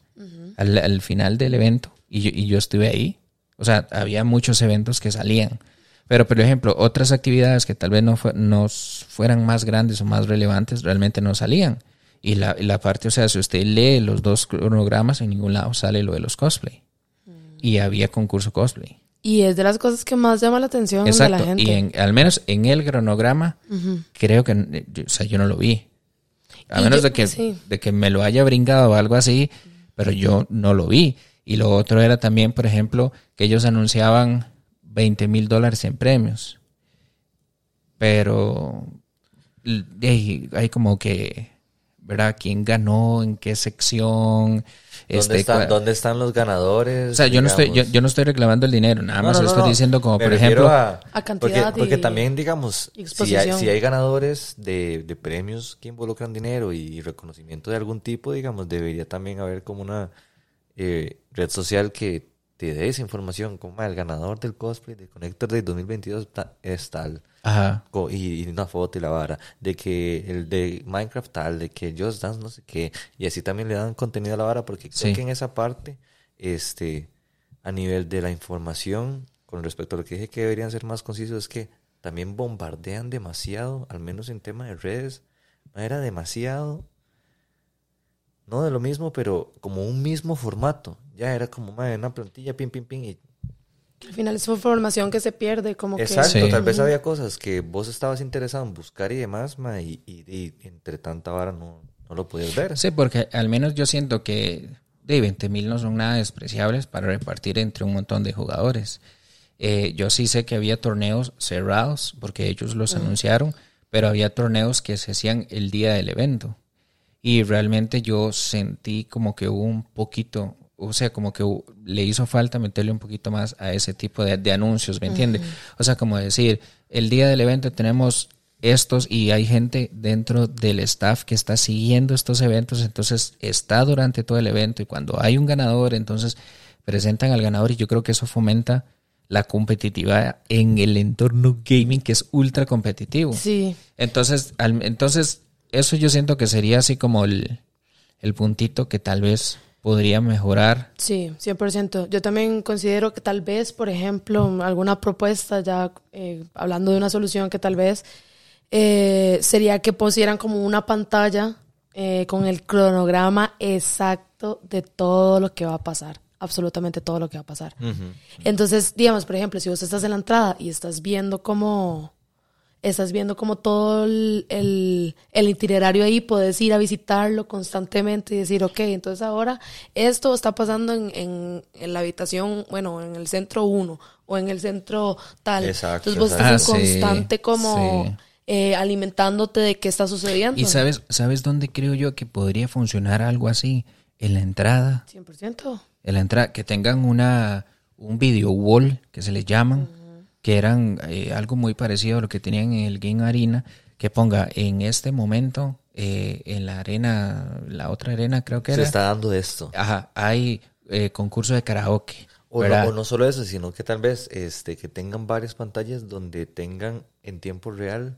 al, al final del evento y yo, y yo estuve ahí. O sea, había muchos eventos que salían. Pero, por ejemplo, otras actividades que tal vez no, fue- no fueran más grandes o más relevantes realmente no salían. Y la, y la parte, o sea, si usted lee los dos cronogramas, en ningún lado sale lo de los cosplay. Y había concurso cosplay. Y es de las cosas que más llama la atención de la Exacto. gente. Y en- al menos en el cronograma, creo que, o sea, yo no lo vi. A Y menos yo- de, que, sí. de que me lo haya brincado o algo así, pero yo no lo vi. Y lo otro era también, por ejemplo, que ellos anunciaban 20 mil dólares en premios. Pero ahí hay como que, ¿verdad? ¿Quién ganó? ¿En qué sección? ¿Dónde, Este, están, ¿Dónde están los ganadores? o sea, yo no, estoy, yo, yo no estoy reclamando el dinero, nada No, más no, no, estoy no. diciendo como, Me por ejemplo... a, A cantidad porque, porque y- también, digamos, si hay, si hay ganadores de, de premios que involucran dinero y reconocimiento de algún tipo, digamos, debería también haber como una eh, red social que te dé esa información, como "Ah, el ganador del cosplay de Connector Day 2022 ta- es tal. Ajá. Y, y una foto y la vara, de que el de Minecraft tal, de que Just Dance no sé qué, y así también le dan contenido a la vara, porque creo Sí. que en esa parte, este, a nivel de la información, con respecto a lo que dije que deberían ser más concisos, es que también bombardean demasiado, al menos en tema de redes, era demasiado, no de lo mismo, pero como un mismo formato, ya era como mae, una plantilla, pim, pim, pim, y Al final es información que se pierde, como Exacto, que... Sí. tal vez había cosas que vos estabas interesado en buscar y demás, ma, y, y- y entre tanta vara no, no lo podías ver. Sí, porque al menos yo siento que de 20 mil no son nada despreciables para repartir entre un montón de jugadores. Eh, yo sí sé que había torneos cerrados porque ellos los anunciaron, pero había torneos que se hacían el día del evento. Y realmente yo sentí como que hubo un poquito, o sea, como que le hizo falta meterle un poquito más a ese tipo de, de anuncios, ¿me entiende? O sea, como decir, el día del evento tenemos estos y hay gente dentro del staff que está siguiendo estos eventos, entonces está durante todo el evento y cuando hay un ganador, entonces presentan al ganador y yo creo que eso fomenta la competitividad en el entorno gaming que es ultra competitivo. Sí, Entonces, al- entonces, eso yo siento que sería así como el, el puntito que tal vez podría mejorar. sí, 100%. Yo también considero que tal vez, por ejemplo, alguna propuesta, ya eh, hablando de una solución que tal vez eh, sería que pusieran como una pantalla eh, con el cronograma exacto de todo lo que va a pasar, absolutamente todo lo que va a pasar. Entonces, digamos, por ejemplo, si vos estás en la entrada y estás viendo cómo estás viendo como todo el, el, el itinerario ahí, puedes ir a visitarlo constantemente y decir, ok, entonces ahora esto está pasando en, en, en la habitación, bueno, en el centro 1 o en el centro tal. Exacto, entonces vos estás en Ah, sí, constante como sí. eh, alimentándote de qué está sucediendo. ¿Y sabes, sabes dónde creo yo que podría funcionar algo así? En la entrada. 100%. En la entrada, que tengan una un video wall, que se les llaman, que eran eh, algo muy parecido a lo que tenían en el Game Arena, que ponga en este momento, eh, en la arena, la otra arena creo que Se era, está dando esto. ajá, hay eh, concurso de karaoke. O no, o no solo eso, sino que tal vez este, que tengan varias pantallas donde tengan en tiempo real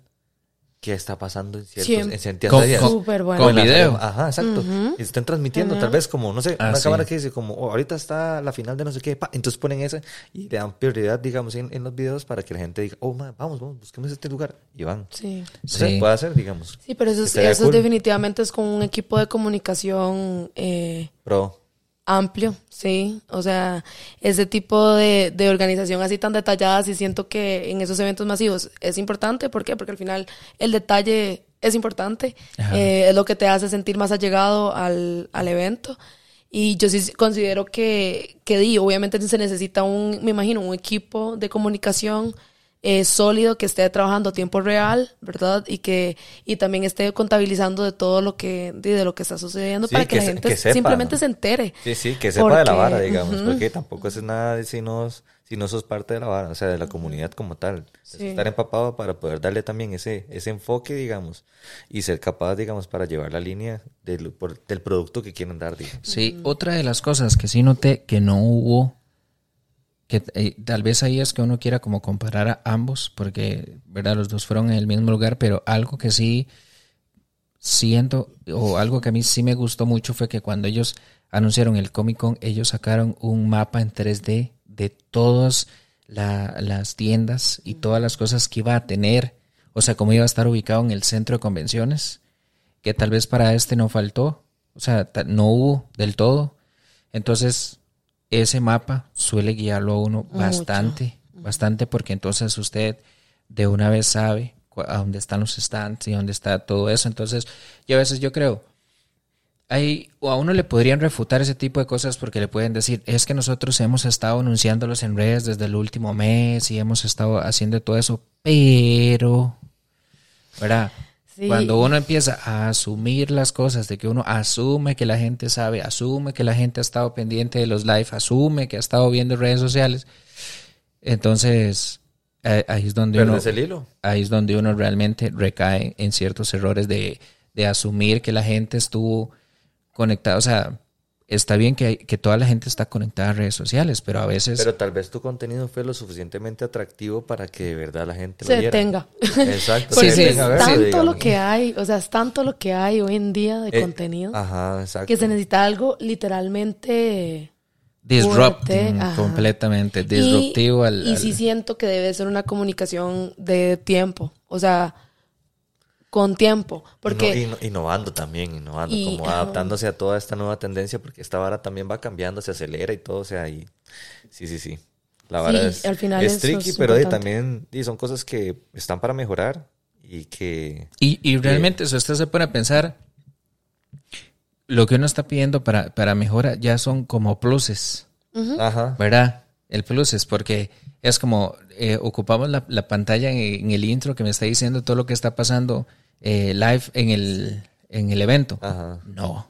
qué está pasando en ciertos, en ciertas Con- áreas. con- bueno. con la- video. Ajá, exacto. Y estén transmitiendo, tal vez como, no sé, Ah, una sí. cámara que dice como, oh, ahorita está la final de no sé qué, pa, entonces ponen esa y le dan prioridad, digamos, en, en los videos para que la gente diga, oh, ma, vamos, vamos, busquemos este lugar. Y van. Sí. O sea, Sí. puede hacer, digamos. Sí, pero eso, es- eso cool. definitivamente es con un equipo de comunicación eh, Pro. Amplio, sí. O sea, ese tipo de, de organización así tan detallada, sí siento que en esos eventos masivos es importante. ¿Por qué? Porque al final el detalle es importante. Eh, es lo que te hace sentir más allegado al, al evento. Y yo sí considero que, que di, obviamente se necesita un, me imagino, un equipo de comunicación eh, sólido que esté trabajando a tiempo real, ¿verdad? Y que y también esté contabilizando de todo lo que de, lo que está sucediendo Sí, para que, que la se- gente que sepa, simplemente ¿no? se entere. Sí, sí, que sepa de la Porque- vara, digamos, porque tampoco es nada si no, si no sos parte de la vara, o sea, de la comunidad como tal. Sí. estar empapado para poder darle también ese, ese enfoque, digamos, y ser capaz, digamos, para llevar la línea del, por- del producto que quieren dar, digamos. Sí, otra de las cosas que sí noté que no hubo, que eh, tal vez ahí es que uno quiera como comparar a ambos, porque, ¿verdad? Los dos fueron en el mismo lugar, pero algo que sí siento, o algo que a mí sí me gustó mucho fue que cuando ellos anunciaron el Comic Con, ellos sacaron un mapa en 3D de todas la- las tiendas y todas las cosas que iba a tener, o sea, cómo iba a estar ubicado en el centro de convenciones, que tal vez para este no faltó, o sea, no hubo del todo. Entonces, ese mapa suele guiarlo a uno Mucho. bastante, bastante, porque entonces usted de una vez sabe a dónde están los stands y dónde está todo eso. Entonces, yo a veces yo creo, hay, o a uno le podrían refutar ese tipo de cosas porque le pueden decir, es que nosotros hemos estado anunciándolos en redes desde el último mes y hemos estado haciendo todo eso, pero, ¿verdad? Sí. Cuando uno empieza a asumir las cosas, de que uno asume que la gente sabe, asume que la gente ha estado pendiente de los live, asume que ha estado viendo redes sociales, entonces eh, ahí es donde uno, Perdes el hilo. ahí es donde uno realmente recae en ciertos errores de, de asumir que la gente estuvo conectada. O sea, está bien que, que toda la gente está conectada a redes sociales, pero a veces... Pero tal vez tu contenido fue lo suficientemente atractivo para que de verdad la gente lo Se viera. detenga. Exacto. Porque sí, es detenga a verlo, tanto digamos. lo que hay, o sea, es tanto lo que hay hoy en día de Eh, contenido Ajá, exacto. que se necesita algo literalmente disrupting ajá. completamente, disruptivo y, al... y al- sí siento que debe ser una comunicación de tiempo, o sea, con tiempo, porque Inno- inno- innovando también, innovando, Y, como adaptándose a toda esta nueva tendencia, porque esta vara también va cambiando, se acelera y todo, o sea, y sí, sí, sí. La vara Sí, es, al final es eso tricky, es pero también y son cosas que están para mejorar y que... Y, y realmente, si usted se pone a pensar, lo que uno está pidiendo para, para mejora ya son como pluses, Ajá. ¿verdad? El plus es porque es como eh, ocupamos la, la pantalla en, en el intro que me está diciendo todo lo que está pasando eh, live en el, en el evento. Ajá. No.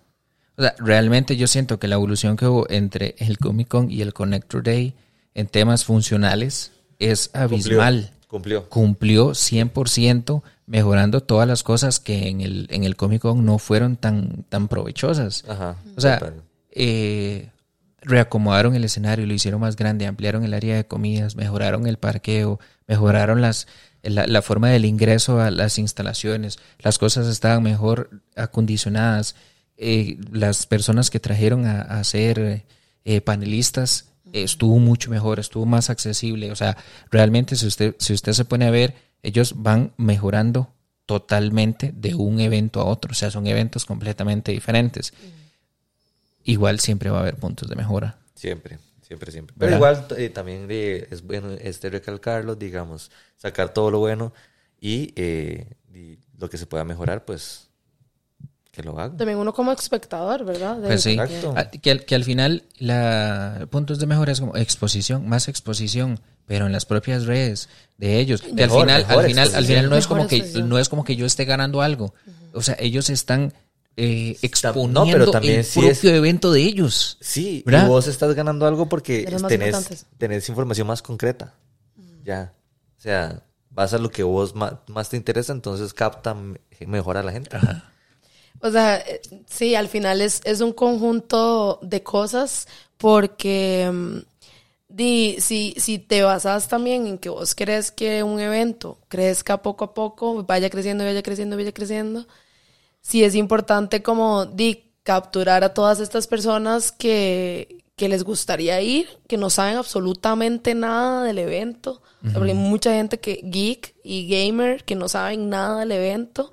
O sea, realmente yo siento que la evolución que hubo entre el Comic Con y el Connector Day en temas funcionales es abismal Cumplió. cumplió 100% mejorando todas las cosas que en el, en el Comic Con no fueron tan, tan provechosas. Ajá. O sea, eh, reacomodaron el escenario, lo hicieron más grande, ampliaron el área de comidas, mejoraron el parqueo, mejoraron las, la, la forma del ingreso a las instalaciones, las cosas estaban mejor acondicionadas, eh, las personas que trajeron a, a ser eh, panelistas eh, estuvo mucho mejor, estuvo más accesible, o sea, realmente si usted, si usted se pone a ver, ellos van mejorando totalmente de un evento a otro, o sea, son eventos completamente diferentes. Igual siempre va a haber puntos de mejora. Siempre, siempre, siempre. Pero ¿Verdad? igual eh, también eh, es bueno este recalcarlo, digamos, sacar todo lo bueno y, eh, y lo que se pueda mejorar, pues que lo haga. También uno como espectador, ¿verdad? De- Pues sí, Exacto. Ah, que, al- que al final la puntos de mejora es como exposición, más exposición, pero en las propias redes de ellos. Que al Mejor, final, mejor al final, al final no es Mejor como que no es como que yo esté ganando algo. O sea, ellos están eh, exponiendo no, pero también el sí propio es- evento de ellos. Sí, ¿Verdad? y vos estás ganando algo porque tenés, tenés información más concreta. Ya. O sea, vas a lo que vos más, te interesa, entonces capta me- mejor a la gente. O sea, eh, sí, al final es, es un conjunto de cosas porque mm, di, si, si te basas también en que vos crees que un evento crezca poco a poco, vaya creciendo, vaya creciendo, vaya creciendo, sí es importante como di, capturar a todas estas personas que, que les gustaría ir, que no saben absolutamente nada del evento. Porque hay mucha gente que geek y gamer que no saben nada del evento,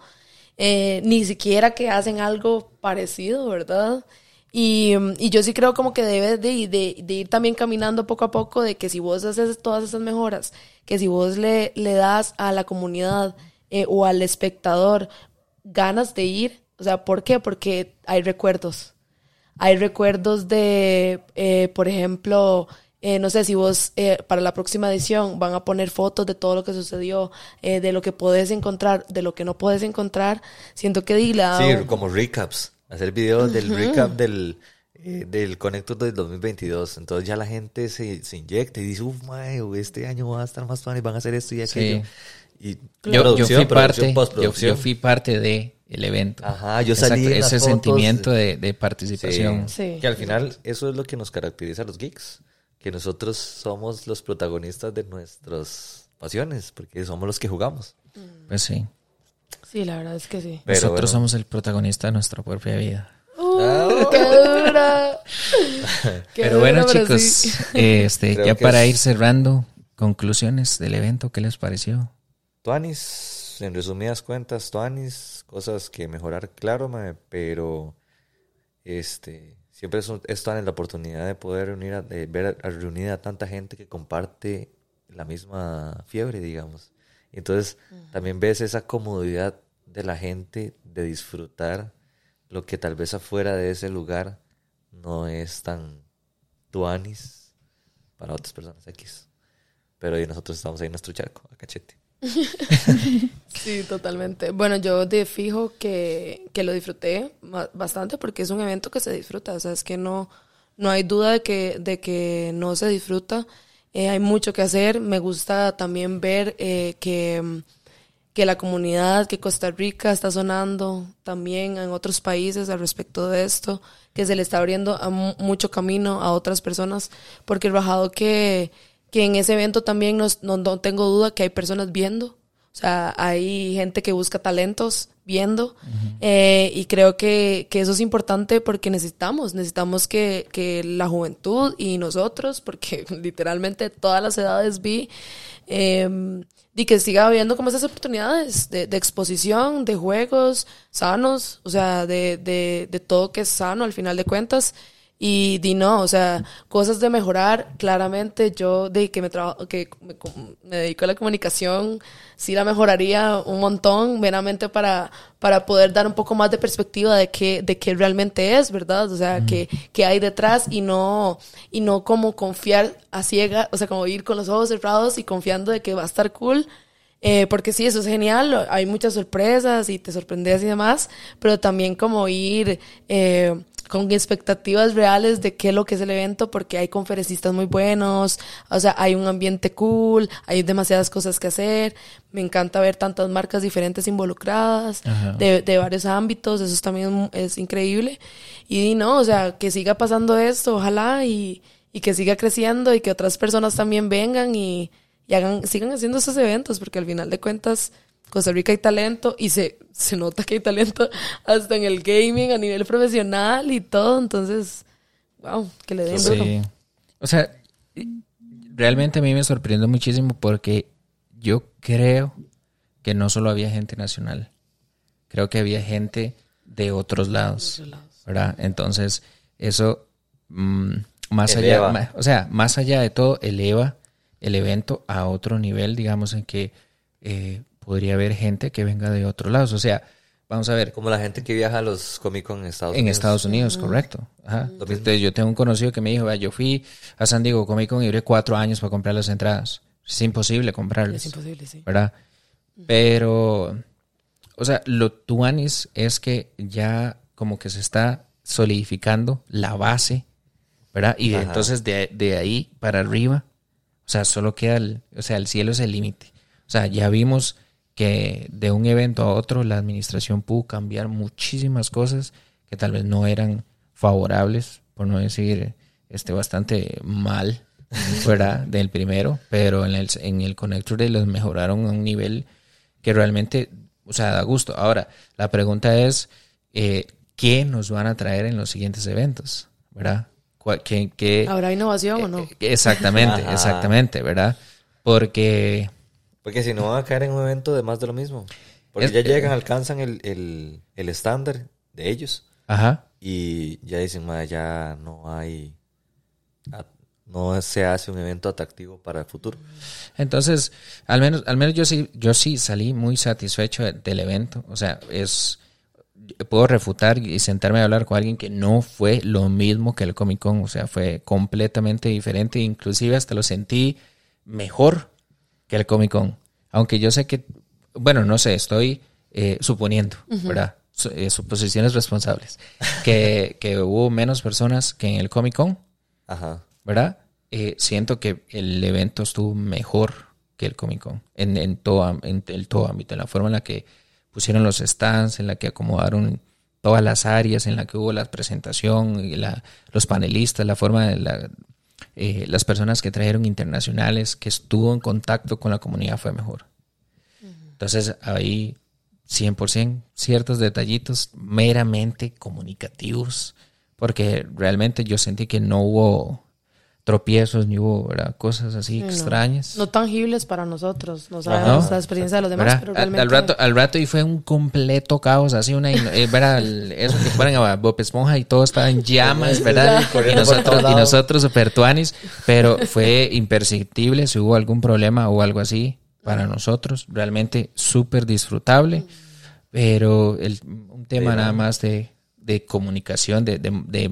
eh, ni siquiera que hacen algo parecido, ¿verdad? Y, y yo sí creo como que debes de, de- de ir también caminando poco a poco, de que si vos haces todas esas mejoras, que si vos le, le das a la comunidad eh, o al espectador ganas de ir, o sea, ¿por qué? Porque hay recuerdos. Hay recuerdos de, eh, por ejemplo, eh, no sé si vos eh, para la próxima edición van a poner fotos de todo lo que sucedió, eh, de lo que podés encontrar, de lo que no puedes encontrar. Siento que di la- Sí, como recaps. Hacer videos del recap del, eh, del Connector del 2022. Entonces ya la gente se, se inyecta y dice, uff, este año va a estar más fan y van a hacer esto y aquello. Y Yo, fui parte, yo, yo fui parte de el evento. Ajá, yo salí en las ese fotos. sentimiento de, de participación. Sí. Que al final eso es lo que nos caracteriza a los geeks. Que nosotros somos los protagonistas de nuestras pasiones, porque somos los que jugamos. Pues sí. Sí, la verdad es que sí. Pero Nosotros bueno. somos el protagonista de nuestra propia vida. Uh, ¡Qué dura! Qué Pero bueno, dura, pero chicos, sí. este, Creo ya para es- ir cerrando, conclusiones del evento, ¿qué les pareció? Tuanis, en resumidas cuentas, Tuanis, cosas que mejorar, claro, mae, pero este siempre es, es Tuanis la oportunidad de poder reunir a, de ver a, a reunir a tanta gente que comparte la misma fiebre, digamos. Entonces, también ves esa comodidad de la gente de disfrutar lo que tal vez afuera de ese lugar no es tan tuanis para otras personas X. Pero ahí nosotros estamos ahí en nuestro charco, a cachete. Sí, totalmente. Bueno, yo de fijo que, que lo disfruté bastante porque es un evento que se disfruta. O sea, es que no, no hay duda de que, de que no se disfruta. Eh, hay mucho que hacer. Me gusta también ver eh, que, que la comunidad, que Costa Rica está sonando también en otros países al respecto de esto, que se le está abriendo mucho camino a otras personas, porque rajado que, que en ese evento también nos- no, no tengo duda que hay personas viendo, o sea, hay gente que busca talentos viendo. Eh, y creo que, que eso es importante porque necesitamos, necesitamos que, que la juventud y nosotros, porque literalmente todas las edades vi, eh, y que siga habiendo como esas oportunidades de, de exposición, de juegos sanos, o sea, de, de, de todo que es sano al final de cuentas. Y di no, o sea, cosas de mejorar, claramente yo de que me trabajo, que me, dedico a la comunicación, sí la mejoraría un montón, meramente para, para poder dar un poco más de perspectiva de qué, de qué realmente es, ¿verdad? O sea, que, que hay detrás y no, y no como confiar a ciega, o sea, como ir con los ojos cerrados y confiando de que va a estar cool. Eh, porque sí, eso es genial, hay muchas sorpresas y te sorprendes y demás, pero también como ir eh, con expectativas reales de qué es lo que es el evento, porque hay conferencistas muy buenos, o sea, hay un ambiente cool, hay demasiadas cosas que hacer, me encanta ver tantas marcas diferentes involucradas, de, de varios ámbitos, eso también es increíble. Y no, o sea, que siga pasando esto, ojalá, y, y que siga creciendo y que otras personas también vengan y, y hagan, sigan haciendo esos eventos, porque al final de cuentas, Costa Rica hay talento y se, se nota que hay talento hasta en el gaming a nivel profesional y todo, entonces, wow, que le den duro. Sí. O sea, realmente a mí me sorprendió muchísimo porque yo creo que no solo había gente nacional, creo que había gente de otros lados, ¿verdad? Entonces, eso, mm, más Eleva. allá, ma- o sea, más allá de todo, eleva el evento a otro nivel, digamos, en que eh, podría haber gente que venga de otros lados. O sea, vamos a ver, Como la gente que viaja a los Comic Con en Estados en Unidos. Estados Unidos, correcto. Ajá. Entonces, yo tengo un conocido que me dijo, "Vea, yo fui a San Diego Comic Con y duré cuatro años para comprar las entradas. Es imposible comprarlas. Es imposible, sí. ¿verdad? Pero, o sea, lo tuanis es que ya como que se está solidificando la base, ¿verdad? Y Ajá. entonces de, de ahí para arriba, o sea, solo queda, el, o sea, el cielo es el límite. O sea, ya vimos que de un evento a otro la administración pudo cambiar muchísimas cosas que tal vez no eran favorables, por no decir este bastante mal, ¿verdad? Del primero, pero en el, en el Connector Day los mejoraron a un nivel que realmente, o sea, da gusto. Ahora, la pregunta es, eh, ¿qué nos van a traer en los siguientes eventos? ¿Verdad? ¿Cuál- ¿Qué, qué- ¿Habrá innovación o no? eh, exactamente, Ajá. exactamente, ¿verdad? Porque, Porque si no van a caer en un evento de más de lo mismo. Porque Es- ya llegan, alcanzan el, el, el estándar de ellos ajá, y ya dicen, "Ma, ya no hay, no se hace un evento atractivo para el futuro. Entonces, al menos, al menos yo sí, yo sí salí muy satisfecho de- del evento. O sea, es puedo refutar y sentarme a hablar con alguien que no fue lo mismo que el Comic Con. O sea, fue completamente diferente. Inclusive hasta lo sentí mejor que el Comic Con. Aunque yo sé que, bueno, no sé, estoy eh, suponiendo, ¿verdad? Su- eh, suposiciones responsables. Que, que hubo menos personas que en el Comic Con. Ajá. ¿verdad? Eh, siento que el evento estuvo mejor que el Comic Con en, en, todo, en el todo ámbito, en la forma en la que pusieron los stands, en la que acomodaron todas las áreas, en la que hubo la presentación, y la, los panelistas, la forma de la, eh, las personas que trajeron internacionales, que estuvo en contacto con la comunidad fue mejor. Entonces ahí 100% ciertos detallitos meramente comunicativos, porque realmente yo sentí que no hubo tropiezos ni hubo ¿verdad? cosas así extrañas. No tangibles para nosotros. No ¿no? sabemos la experiencia de los demás, ¿Verdad? pero Al- realmente... al, rato, al rato y fue un completo caos, así una eh, eso que ponen a Bob Esponja y todo estaba en llamas, ¿verdad? Y nosotros, y nosotros super tuanis, pero fue imperceptible si hubo algún problema o algo así para nosotros, realmente súper disfrutable, pero el, un tema Sí, nada más de, de comunicación, de, de- de,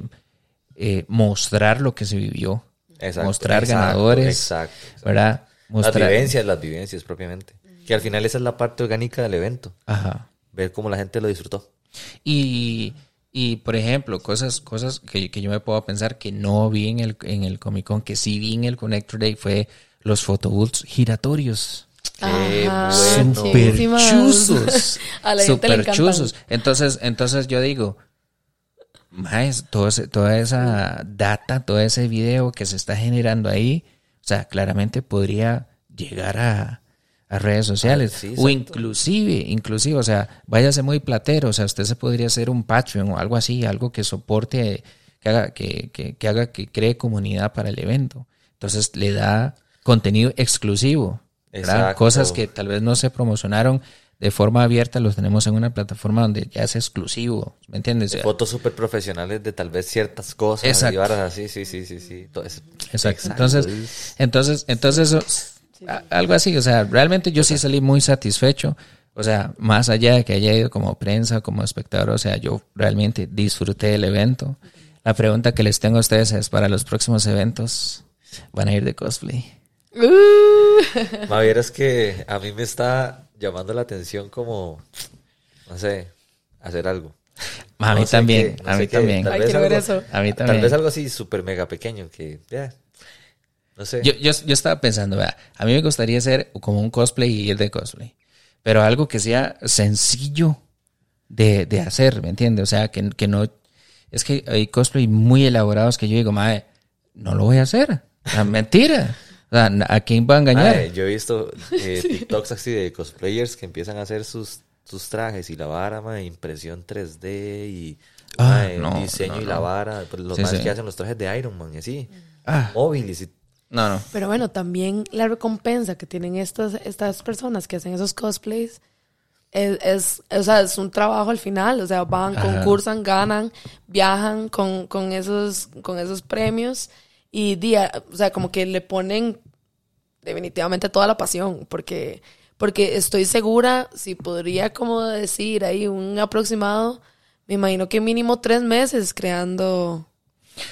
eh, mostrar lo que se vivió, Exacto, mostrar exacto, ganadores, exacto, exacto. ¿verdad? Las Mostrar, vivencias, las vivencias propiamente. Que al final esa es la parte orgánica del evento. Ajá. Ver cómo la gente lo disfrutó. Y, y, por ejemplo, cosas, cosas que, que yo me puedo pensar que no vi en el, en el Comic Con, que sí vi en el Connector Day, fue los photobooths giratorios. Qué Ajá, bueno. Super chuzos. A la gente le super chuzos. Entonces, entonces yo digo, maes, todo ese- toda esa data, todo ese video que se está generando ahí, o sea, claramente podría llegar a, a redes sociales. Ah, sí, o inclusive, inclusive, o sea, váyase muy platero, o sea, usted se podría hacer un Patreon o algo así, algo que soporte, que haga, que, que, que haga que cree comunidad para el evento. Entonces le da contenido exclusivo. Cosas que tal vez no se promocionaron de forma abierta, los tenemos en una plataforma donde ya es exclusivo, ¿me entiendes? Fotos súper profesionales de tal vez ciertas cosas. Exacto. así, sí, sí, sí, sí. Todo eso. Exacto. Entonces, entonces, entonces algo así, o sea, realmente yo sí salí muy satisfecho. O sea, más allá de que haya ido como prensa, como espectador, o sea, yo realmente disfruté del evento. La pregunta que les tengo a ustedes es para los próximos eventos, ¿van a ir de cosplay? Uh, Ma, vieras que a mí me está llamando la atención como, no sé, hacer algo. A mí No sé también, qué, no a mí qué, también. Tal Ay, vez, ver algo, eso. A mí tal también. vez algo así súper mega pequeño que, ya, no sé. Yo, yo, yo estaba pensando, vea, a mí me gustaría hacer como un cosplay y ir de cosplay, pero algo que sea sencillo de, de hacer, ¿me entiendes? O sea, que, que no... Es que hay cosplay muy elaborados que yo digo, madre, no lo voy a hacer. Sea, mentira. O sea, ¿a quién va a engañar? Mae, yo he visto eh, TikToks así de cosplayers que empiezan a hacer sus, sus trajes y la vara, mae, impresión 3D y Ah, mae, no, diseño no, y la vara. Pues los Sí, más sí. que hacen los trajes de Iron Man y así. Ah. Móviles y No, no. pero bueno, también la recompensa que tienen estas, estas personas que hacen esos cosplays es, es, o sea, es un trabajo al final. O sea, van, Ajá. concursan, ganan, viajan con, con, esos, con esos premios y día, o sea, como que le ponen definitivamente toda la pasión porque porque estoy segura, si podría como decir ahí un aproximado, me imagino que mínimo tres meses creando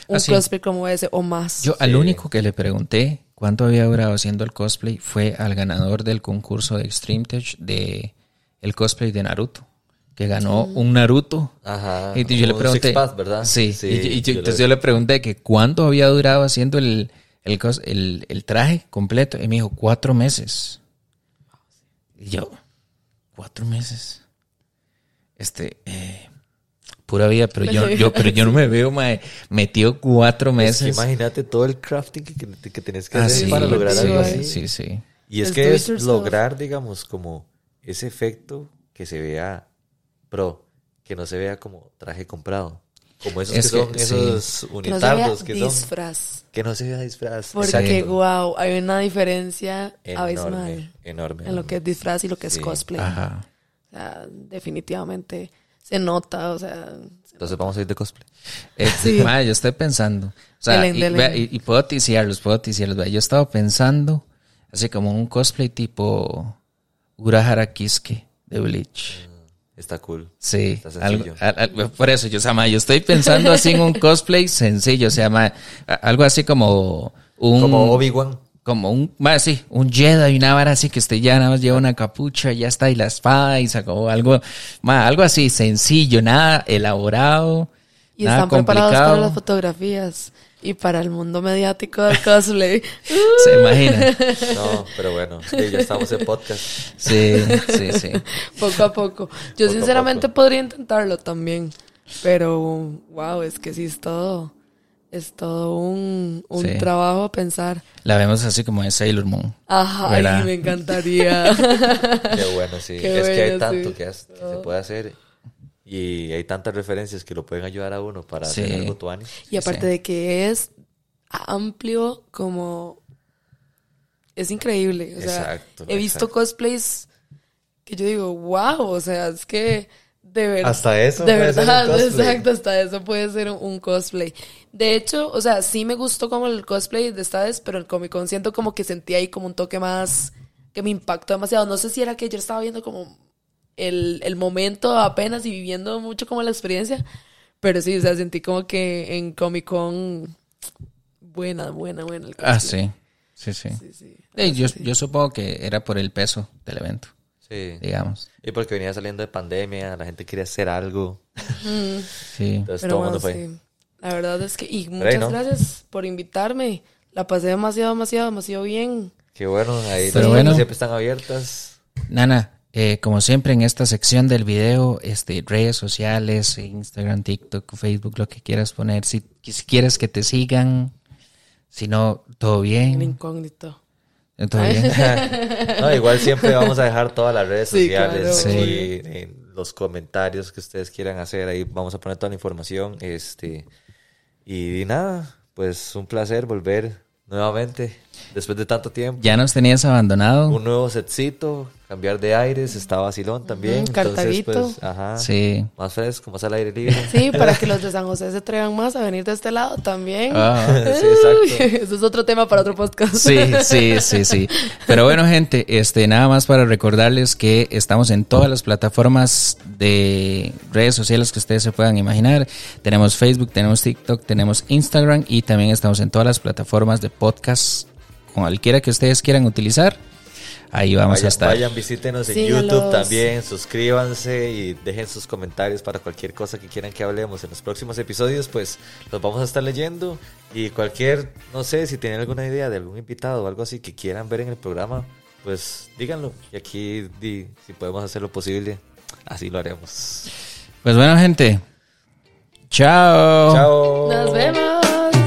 un Así. cosplay como ese o más. Yo al único que le pregunté cuánto había durado haciendo el cosplay fue al ganador del concurso de Extreme Tech de el cosplay de Naruto, que ganó un Naruto. Ajá. Y yo le un pregunté, six pack, ¿verdad? Sí, Sí, y, yo- y yo- yo lo entonces yo le pregunté que cuánto había durado haciendo el, el, cos- el- el traje completo. Y me dijo, cuatro meses. Y yo, cuatro meses. Este, eh, pura vida, pero yo, yo, pero yo no me veo mae, metido cuatro Es que meses. imagínate todo el crafting que, que, que tenés que Ah, hacer sí, para lograr sí, algo sí, así. Sí, sí. Y es Es que es lograr, digamos, como ese efecto que se vea pro, que no se vea como traje comprado. Como esos Es que son que, sí. esos que no se vea unitardos que son. disfraz. Que no se vea disfraz. Porque, wow, hay una diferencia Enorme, abismal enorme. en lo que es disfraz y lo que es cosplay. Ajá. O sea, definitivamente se nota, o sea, Entonces vamos a ir de cosplay. Eh, Sí. mae, yo estoy pensando. O sea, Delen, y, delen. vea, y- y puedo ticiarlos, puedo ticiarlos. vea, Yo estaba pensando así como un cosplay tipo Urahara Kiske de Bleach. Está cool. Sí, Está sencillo. algo- al- al- por eso yo, o sea, ma, yo estoy pensando así en un cosplay sencillo, o sea, ma, a- algo así como un... Como Obi-Wan. Como un, ma, sí, un Jedi, una vara así que usted ya nada más lleva una capucha, ya está, y la espada, y sacó algo, ma, algo así sencillo, nada elaborado, y nada están preparados para las fotografías y para el mundo mediático del cosplay. Se imagina. No, pero bueno, sí, ya estamos en podcast. Sí, sí, sí. poco a poco. Yo Poco sinceramente poco. podría intentarlo también, pero wow, es que sí es todo, es todo un, un Sí. trabajo a pensar. La vemos así como de Sailor Moon. Ajá, ay, me encantaría. Qué bueno, sí. Qué es que hay bueno, tanto sí. que, has- que se puede hacer y hay tantas referencias que lo pueden ayudar a uno para Sí. hacer algo tuani. y aparte sí. de que es amplio como es increíble. O sea, Exacto, he visto exacto. cosplays que yo digo, wow, o sea, es que de verdad. Hasta eso De puede ser un verdad, cosplay. exacto, hasta eso puede ser un, un cosplay. De hecho, o sea, sí me gustó como el cosplay de esta vez, pero el Comic Con siento como que sentí ahí como un toque más que me impactó demasiado. No sé si era que yo estaba viendo como el, el momento apenas y viviendo mucho como la experiencia, pero sí, o sea, sentí como que en Comic Con buena, buena, buena el. Ah, sí. Sí, sí. Sí, sí. Eh, yo, yo supongo que era por el peso del evento, Sí. digamos. Y porque venía saliendo de pandemia, la gente quería hacer algo. Sí. Entonces Pero todo el mundo bueno, fue. sí. La verdad es que, y ahí muchas no. gracias por invitarme. La pasé demasiado, demasiado, demasiado bien. Qué bueno, ahí Pero las bueno. siempre están abiertas. Nana, eh, como siempre en esta sección del video, este, redes sociales, Instagram, TikTok, Facebook, lo que quieras poner. Si, si quieres que te sigan, si no, todo bien. incógnito. Todo bien. No, igual siempre vamos a dejar todas las redes Sí, sociales claro. aquí en los comentarios que ustedes quieran hacer. Ahí vamos a poner toda la información. Este, y, nada, pues un placer volver nuevamente después de tanto tiempo. Ya nos tenías abandonado. Un nuevo setcito, cambiar de aires, está vacilón también. Ujú, Entonces, pues, ajá, Sí. más fresco, más al aire libre. Sí, para que los de San José se atrevan más a venir de este lado también. Ah. Sí, exacto. Eso es otro tema para otro podcast. Sí, sí, sí, sí. Pero bueno, gente, este, nada más para recordarles que estamos en todas las plataformas de redes sociales que ustedes se puedan imaginar. Tenemos Facebook, tenemos TikTok, tenemos Instagram y también estamos en todas las plataformas de podcast, cualquiera que ustedes quieran utilizar. Ahí vamos vayan, a estar. vayan, visítenos en Sígalos. YouTube también, suscríbanse y dejen sus comentarios para cualquier cosa que quieran que hablemos en los próximos episodios, pues los vamos a estar leyendo y cualquier, no sé, si tienen alguna idea de algún invitado o algo así que quieran ver en el programa, pues díganlo y aquí di- si podemos hacer lo posible, así lo haremos. Pues bueno, gente. Chao. Chao. Nos vemos.